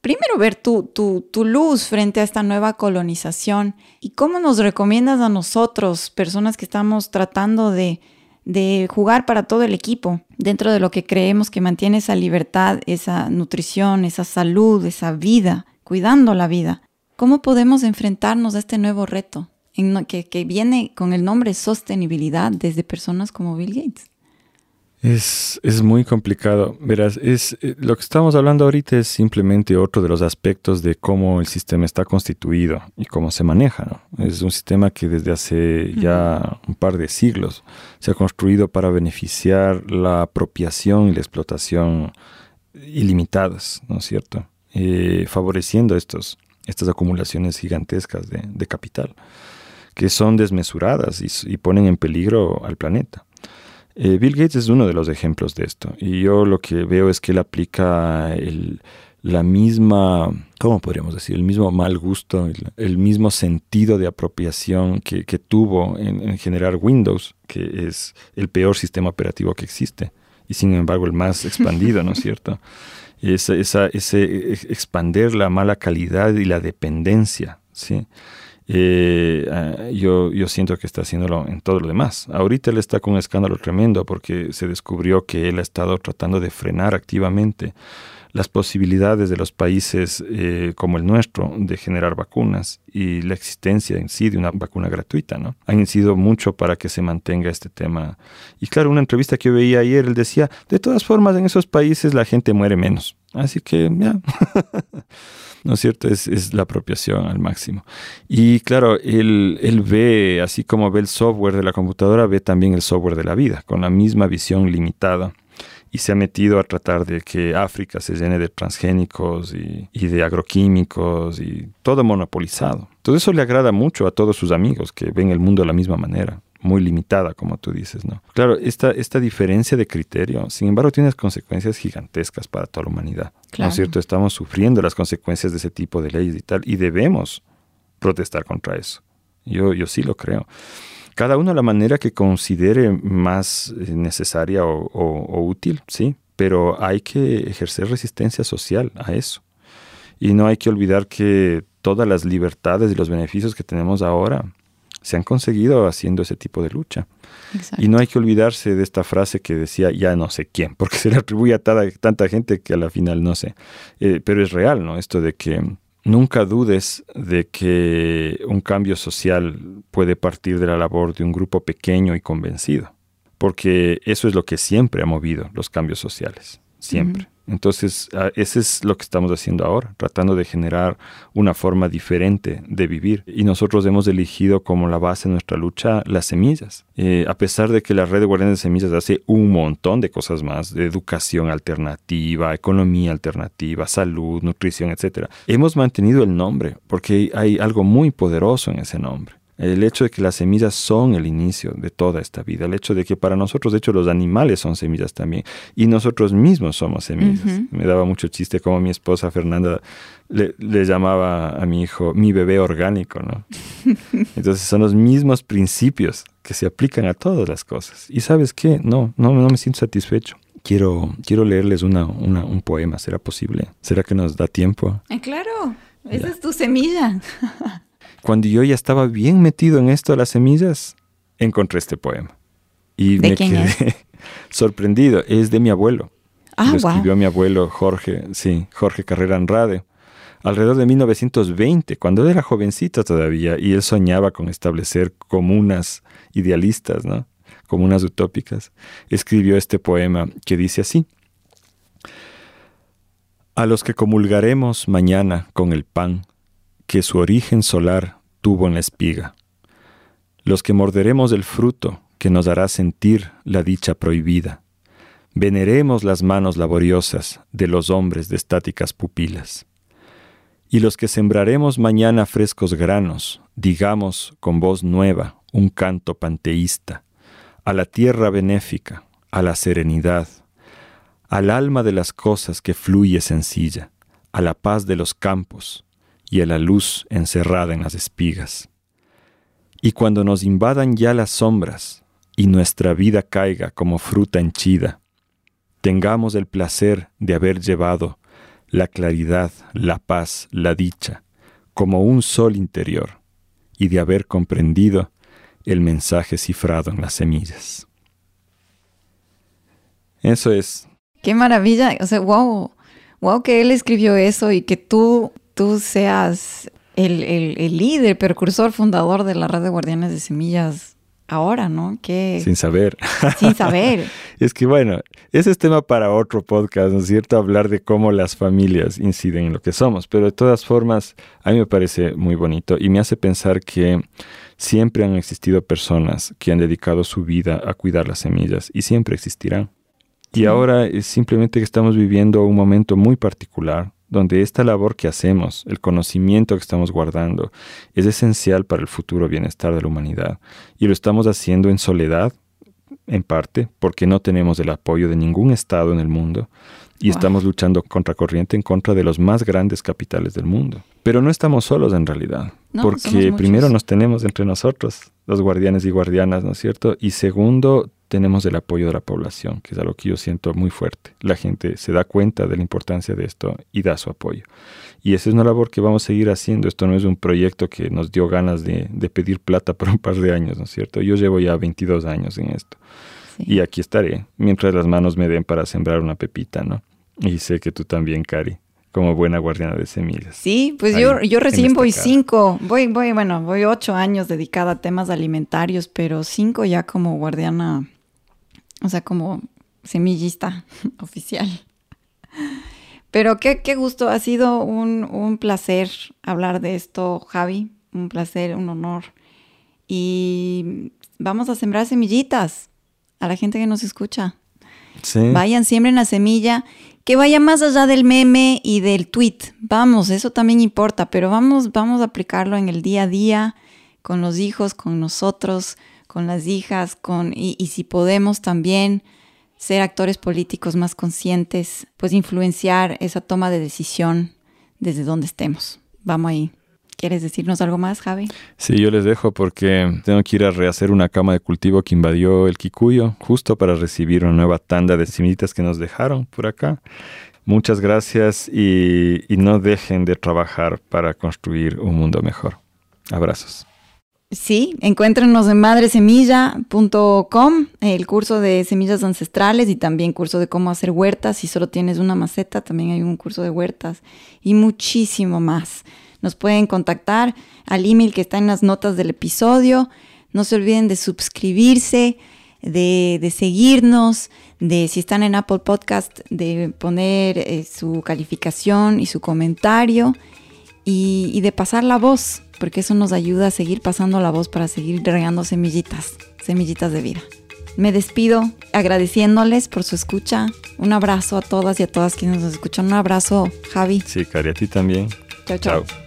primero ver tu, tu, tu, luz frente a esta nueva colonización y cómo nos recomiendas a nosotros, personas que estamos tratando de de jugar para todo el equipo, dentro de lo que creemos que mantiene esa libertad, esa nutrición, esa salud, esa vida, cuidando la vida. ¿Cómo podemos enfrentarnos a este nuevo reto que, viene con el nombre sostenibilidad desde personas como Bill Gates? Es, muy complicado. Verás, es, eh, lo que estamos hablando ahorita es simplemente otro de los aspectos de cómo el sistema está constituido y cómo se maneja. Es un sistema que desde hace ya un par de siglos se ha construido para beneficiar la apropiación y la explotación ilimitadas, ¿no es cierto? Eh, favoreciendo estos, estas acumulaciones gigantescas de, capital que son desmesuradas y ponen en peligro al planeta. Eh, Bill Gates es uno de los ejemplos de esto. Y yo lo que veo es que él aplica la misma, ¿cómo podríamos decir? El mismo mal gusto, el, mismo sentido de apropiación que, tuvo en, generar Windows, que es el peor sistema operativo que existe. Y sin embargo el más expandido, ¿no es cierto? Esa, esa, ese expander la mala calidad y la dependencia, ¿sí? Eh, ah, yo, siento que está haciéndolo en todo lo demás. Ahorita él está con un escándalo tremendo porque se descubrió que él ha estado tratando de frenar activamente las posibilidades de los países eh, como el nuestro de generar vacunas y la existencia en sí de una vacuna gratuita, ¿no? Han incidido mucho para que se mantenga este tema. Y claro, una entrevista que veía ayer, él decía, de todas formas, en esos países la gente muere menos. Así que, ya. ¿no es cierto? Es, la apropiación al máximo. Y claro, él, él ve, así como ve el software de la computadora, ve también el software de la vida, con la misma visión limitada y se ha metido a tratar de que África se llene de transgénicos y, de agroquímicos y todo monopolizado. Todo eso le agrada mucho a todos sus amigos que ven el mundo de la misma manera muy limitada, como tú dices, ¿no? Claro, esta, esta diferencia de criterio, sin embargo, tiene consecuencias gigantescas para toda la humanidad. ¿No es cierto? Estamos sufriendo las consecuencias de ese tipo de leyes y tal, y debemos protestar contra eso. Yo, yo sí lo creo cada uno a la manera que considere más eh, necesaria o, útil, sí, pero hay que ejercer resistencia social a eso. Y no hay que olvidar que todas las libertades y los beneficios que tenemos ahora se han conseguido haciendo ese tipo de lucha. Y no hay que olvidarse de esta frase que decía ya no sé quién, porque se le atribuye a tanta gente que a la final no sé. Eh, pero es real, ¿no? Esto de que Nunca dudes de que un cambio social puede partir de la labor de un grupo pequeño y convencido, porque eso es lo que siempre ha movido los cambios sociales, siempre. Entonces, ese es lo que estamos haciendo ahora, tratando de generar una forma diferente de vivir. Y nosotros hemos elegido como la base de nuestra lucha las semillas. Eh, a pesar de que la red de guardianes de semillas hace un montón de cosas más, de educación alternativa, economía alternativa, salud, nutrición, etc., hemos mantenido el nombre porque hay algo muy poderoso en ese nombre el hecho de que las semillas son el inicio de toda esta vida, el hecho de que para nosotros, de hecho, los animales son semillas también, y nosotros mismos somos semillas. Me daba mucho chiste como mi esposa Fernanda le, llamaba a mi hijo mi bebé orgánico, ¿no? Entonces son los mismos principios que se aplican a todas las cosas. Y sabes qué, no, no, no me siento satisfecho. Quiero, quiero leerles una, un poema, ¿será posible? ¿Será que nos da tiempo? Eh, claro, esa es tu semilla. Cuando yo ya estaba bien metido en esto de las semillas, encontré este poema. Y me quedé sorprendido. Es de mi abuelo. Ah, Lo escribió mi abuelo Jorge, sí, Jorge Carrera Andrade, alrededor de 1920, cuando él era jovencito todavía y él soñaba con establecer comunas idealistas, ¿no? Comunas utópicas. Escribió este poema que dice así: A los que comulgaremos mañana con el pan que su origen solar tuvo en la espiga, los que morderemos el fruto que nos hará sentir la dicha prohibida, veneremos las manos laboriosas de los hombres de estáticas pupilas, y los que sembraremos mañana frescos granos, digamos con voz nueva un canto panteísta, a la tierra benéfica, a la serenidad, al alma de las cosas que fluye sencilla, a la paz de los campos, y a la luz encerrada en las espigas. Y cuando nos invadan ya las sombras y nuestra vida caiga como fruta henchida, tengamos el placer de haber llevado la claridad, la paz, la dicha, como un sol interior, y de haber comprendido el mensaje cifrado en las semillas. Eso es. Qué maravilla, o sea, wow, wow que él escribió eso y que tú tú seas el, el, líder, precursor, fundador de la red de guardianes de semillas ahora, ¿no? Que sin saber. Sin saber. es que bueno, ese es tema para otro podcast, ¿no es cierto? Hablar de cómo las familias inciden en lo que somos, pero de todas formas, a mí me parece muy bonito y me hace pensar que siempre han existido personas que han dedicado su vida a cuidar las semillas y siempre existirán. Y ahora es simplemente que estamos viviendo un momento muy particular donde esta labor que hacemos, el conocimiento que estamos guardando, es esencial para el futuro bienestar de la humanidad. Y lo estamos haciendo en soledad, en parte, porque no tenemos el apoyo de ningún Estado en el mundo y estamos luchando contra corriente en contra de los más grandes capitales del mundo. Pero no estamos solos en realidad, porque primero nos tenemos entre nosotros, los guardianes y guardianas, ¿no es cierto? Y segundo, tenemos el apoyo de la población, que es algo que yo siento muy fuerte. La gente se da cuenta de la importancia de esto y da su apoyo. Y esa es una labor que vamos a seguir haciendo. Esto no es un proyecto que nos dio ganas de, pedir plata por un par de años, ¿no es cierto? Yo llevo ya 22 años en esto. Y aquí estaré, mientras las manos me den para sembrar una pepita, ¿no? Y sé que tú también, Cari como buena guardiana de semillas. Sí, pues yo, yo recién voy cinco, voy, voy, bueno, voy ocho años dedicada a temas alimentarios, pero cinco ya como guardiana, o sea, como semillista oficial. Pero qué, qué gusto, ha sido un, un placer hablar de esto, Javi, un placer, un honor. Y vamos a sembrar semillitas a la gente que nos escucha. Sí. Vayan, siembren la semilla que vaya más allá del meme y del tweet. Vamos, eso también importa, pero vamos, vamos a aplicarlo en el día a día, con los hijos, con nosotros, con las hijas, con, y, si podemos también ser actores políticos más conscientes, pues influenciar esa toma de decisión desde donde estemos. Vamos ahí. ¿Quieres decirnos algo más, Javi? Sí, yo les dejo porque tengo que ir a rehacer una cama de cultivo que invadió el Kikuyo, justo para recibir una nueva tanda de semillitas que nos dejaron por acá. Muchas gracias y, no dejen de trabajar para construir un mundo mejor. Abrazos. Sí, encuéntrenos en madresemilla.com, el curso de semillas ancestrales y también curso de cómo hacer huertas. Si solo tienes una maceta, también hay un curso de huertas y muchísimo más. Nos pueden contactar al email que está en las notas del episodio. No se olviden de suscribirse, de, seguirnos, de si están en Apple Podcast, de poner eh, su calificación y su comentario y, y de pasar la voz, porque eso nos ayuda a seguir pasando la voz para seguir regando semillitas, semillitas de vida. Me despido agradeciéndoles por su escucha. Un abrazo a todas y a todas quienes nos escuchan. Un abrazo, Javi. Sí, Cari, a ti también. chao. chao.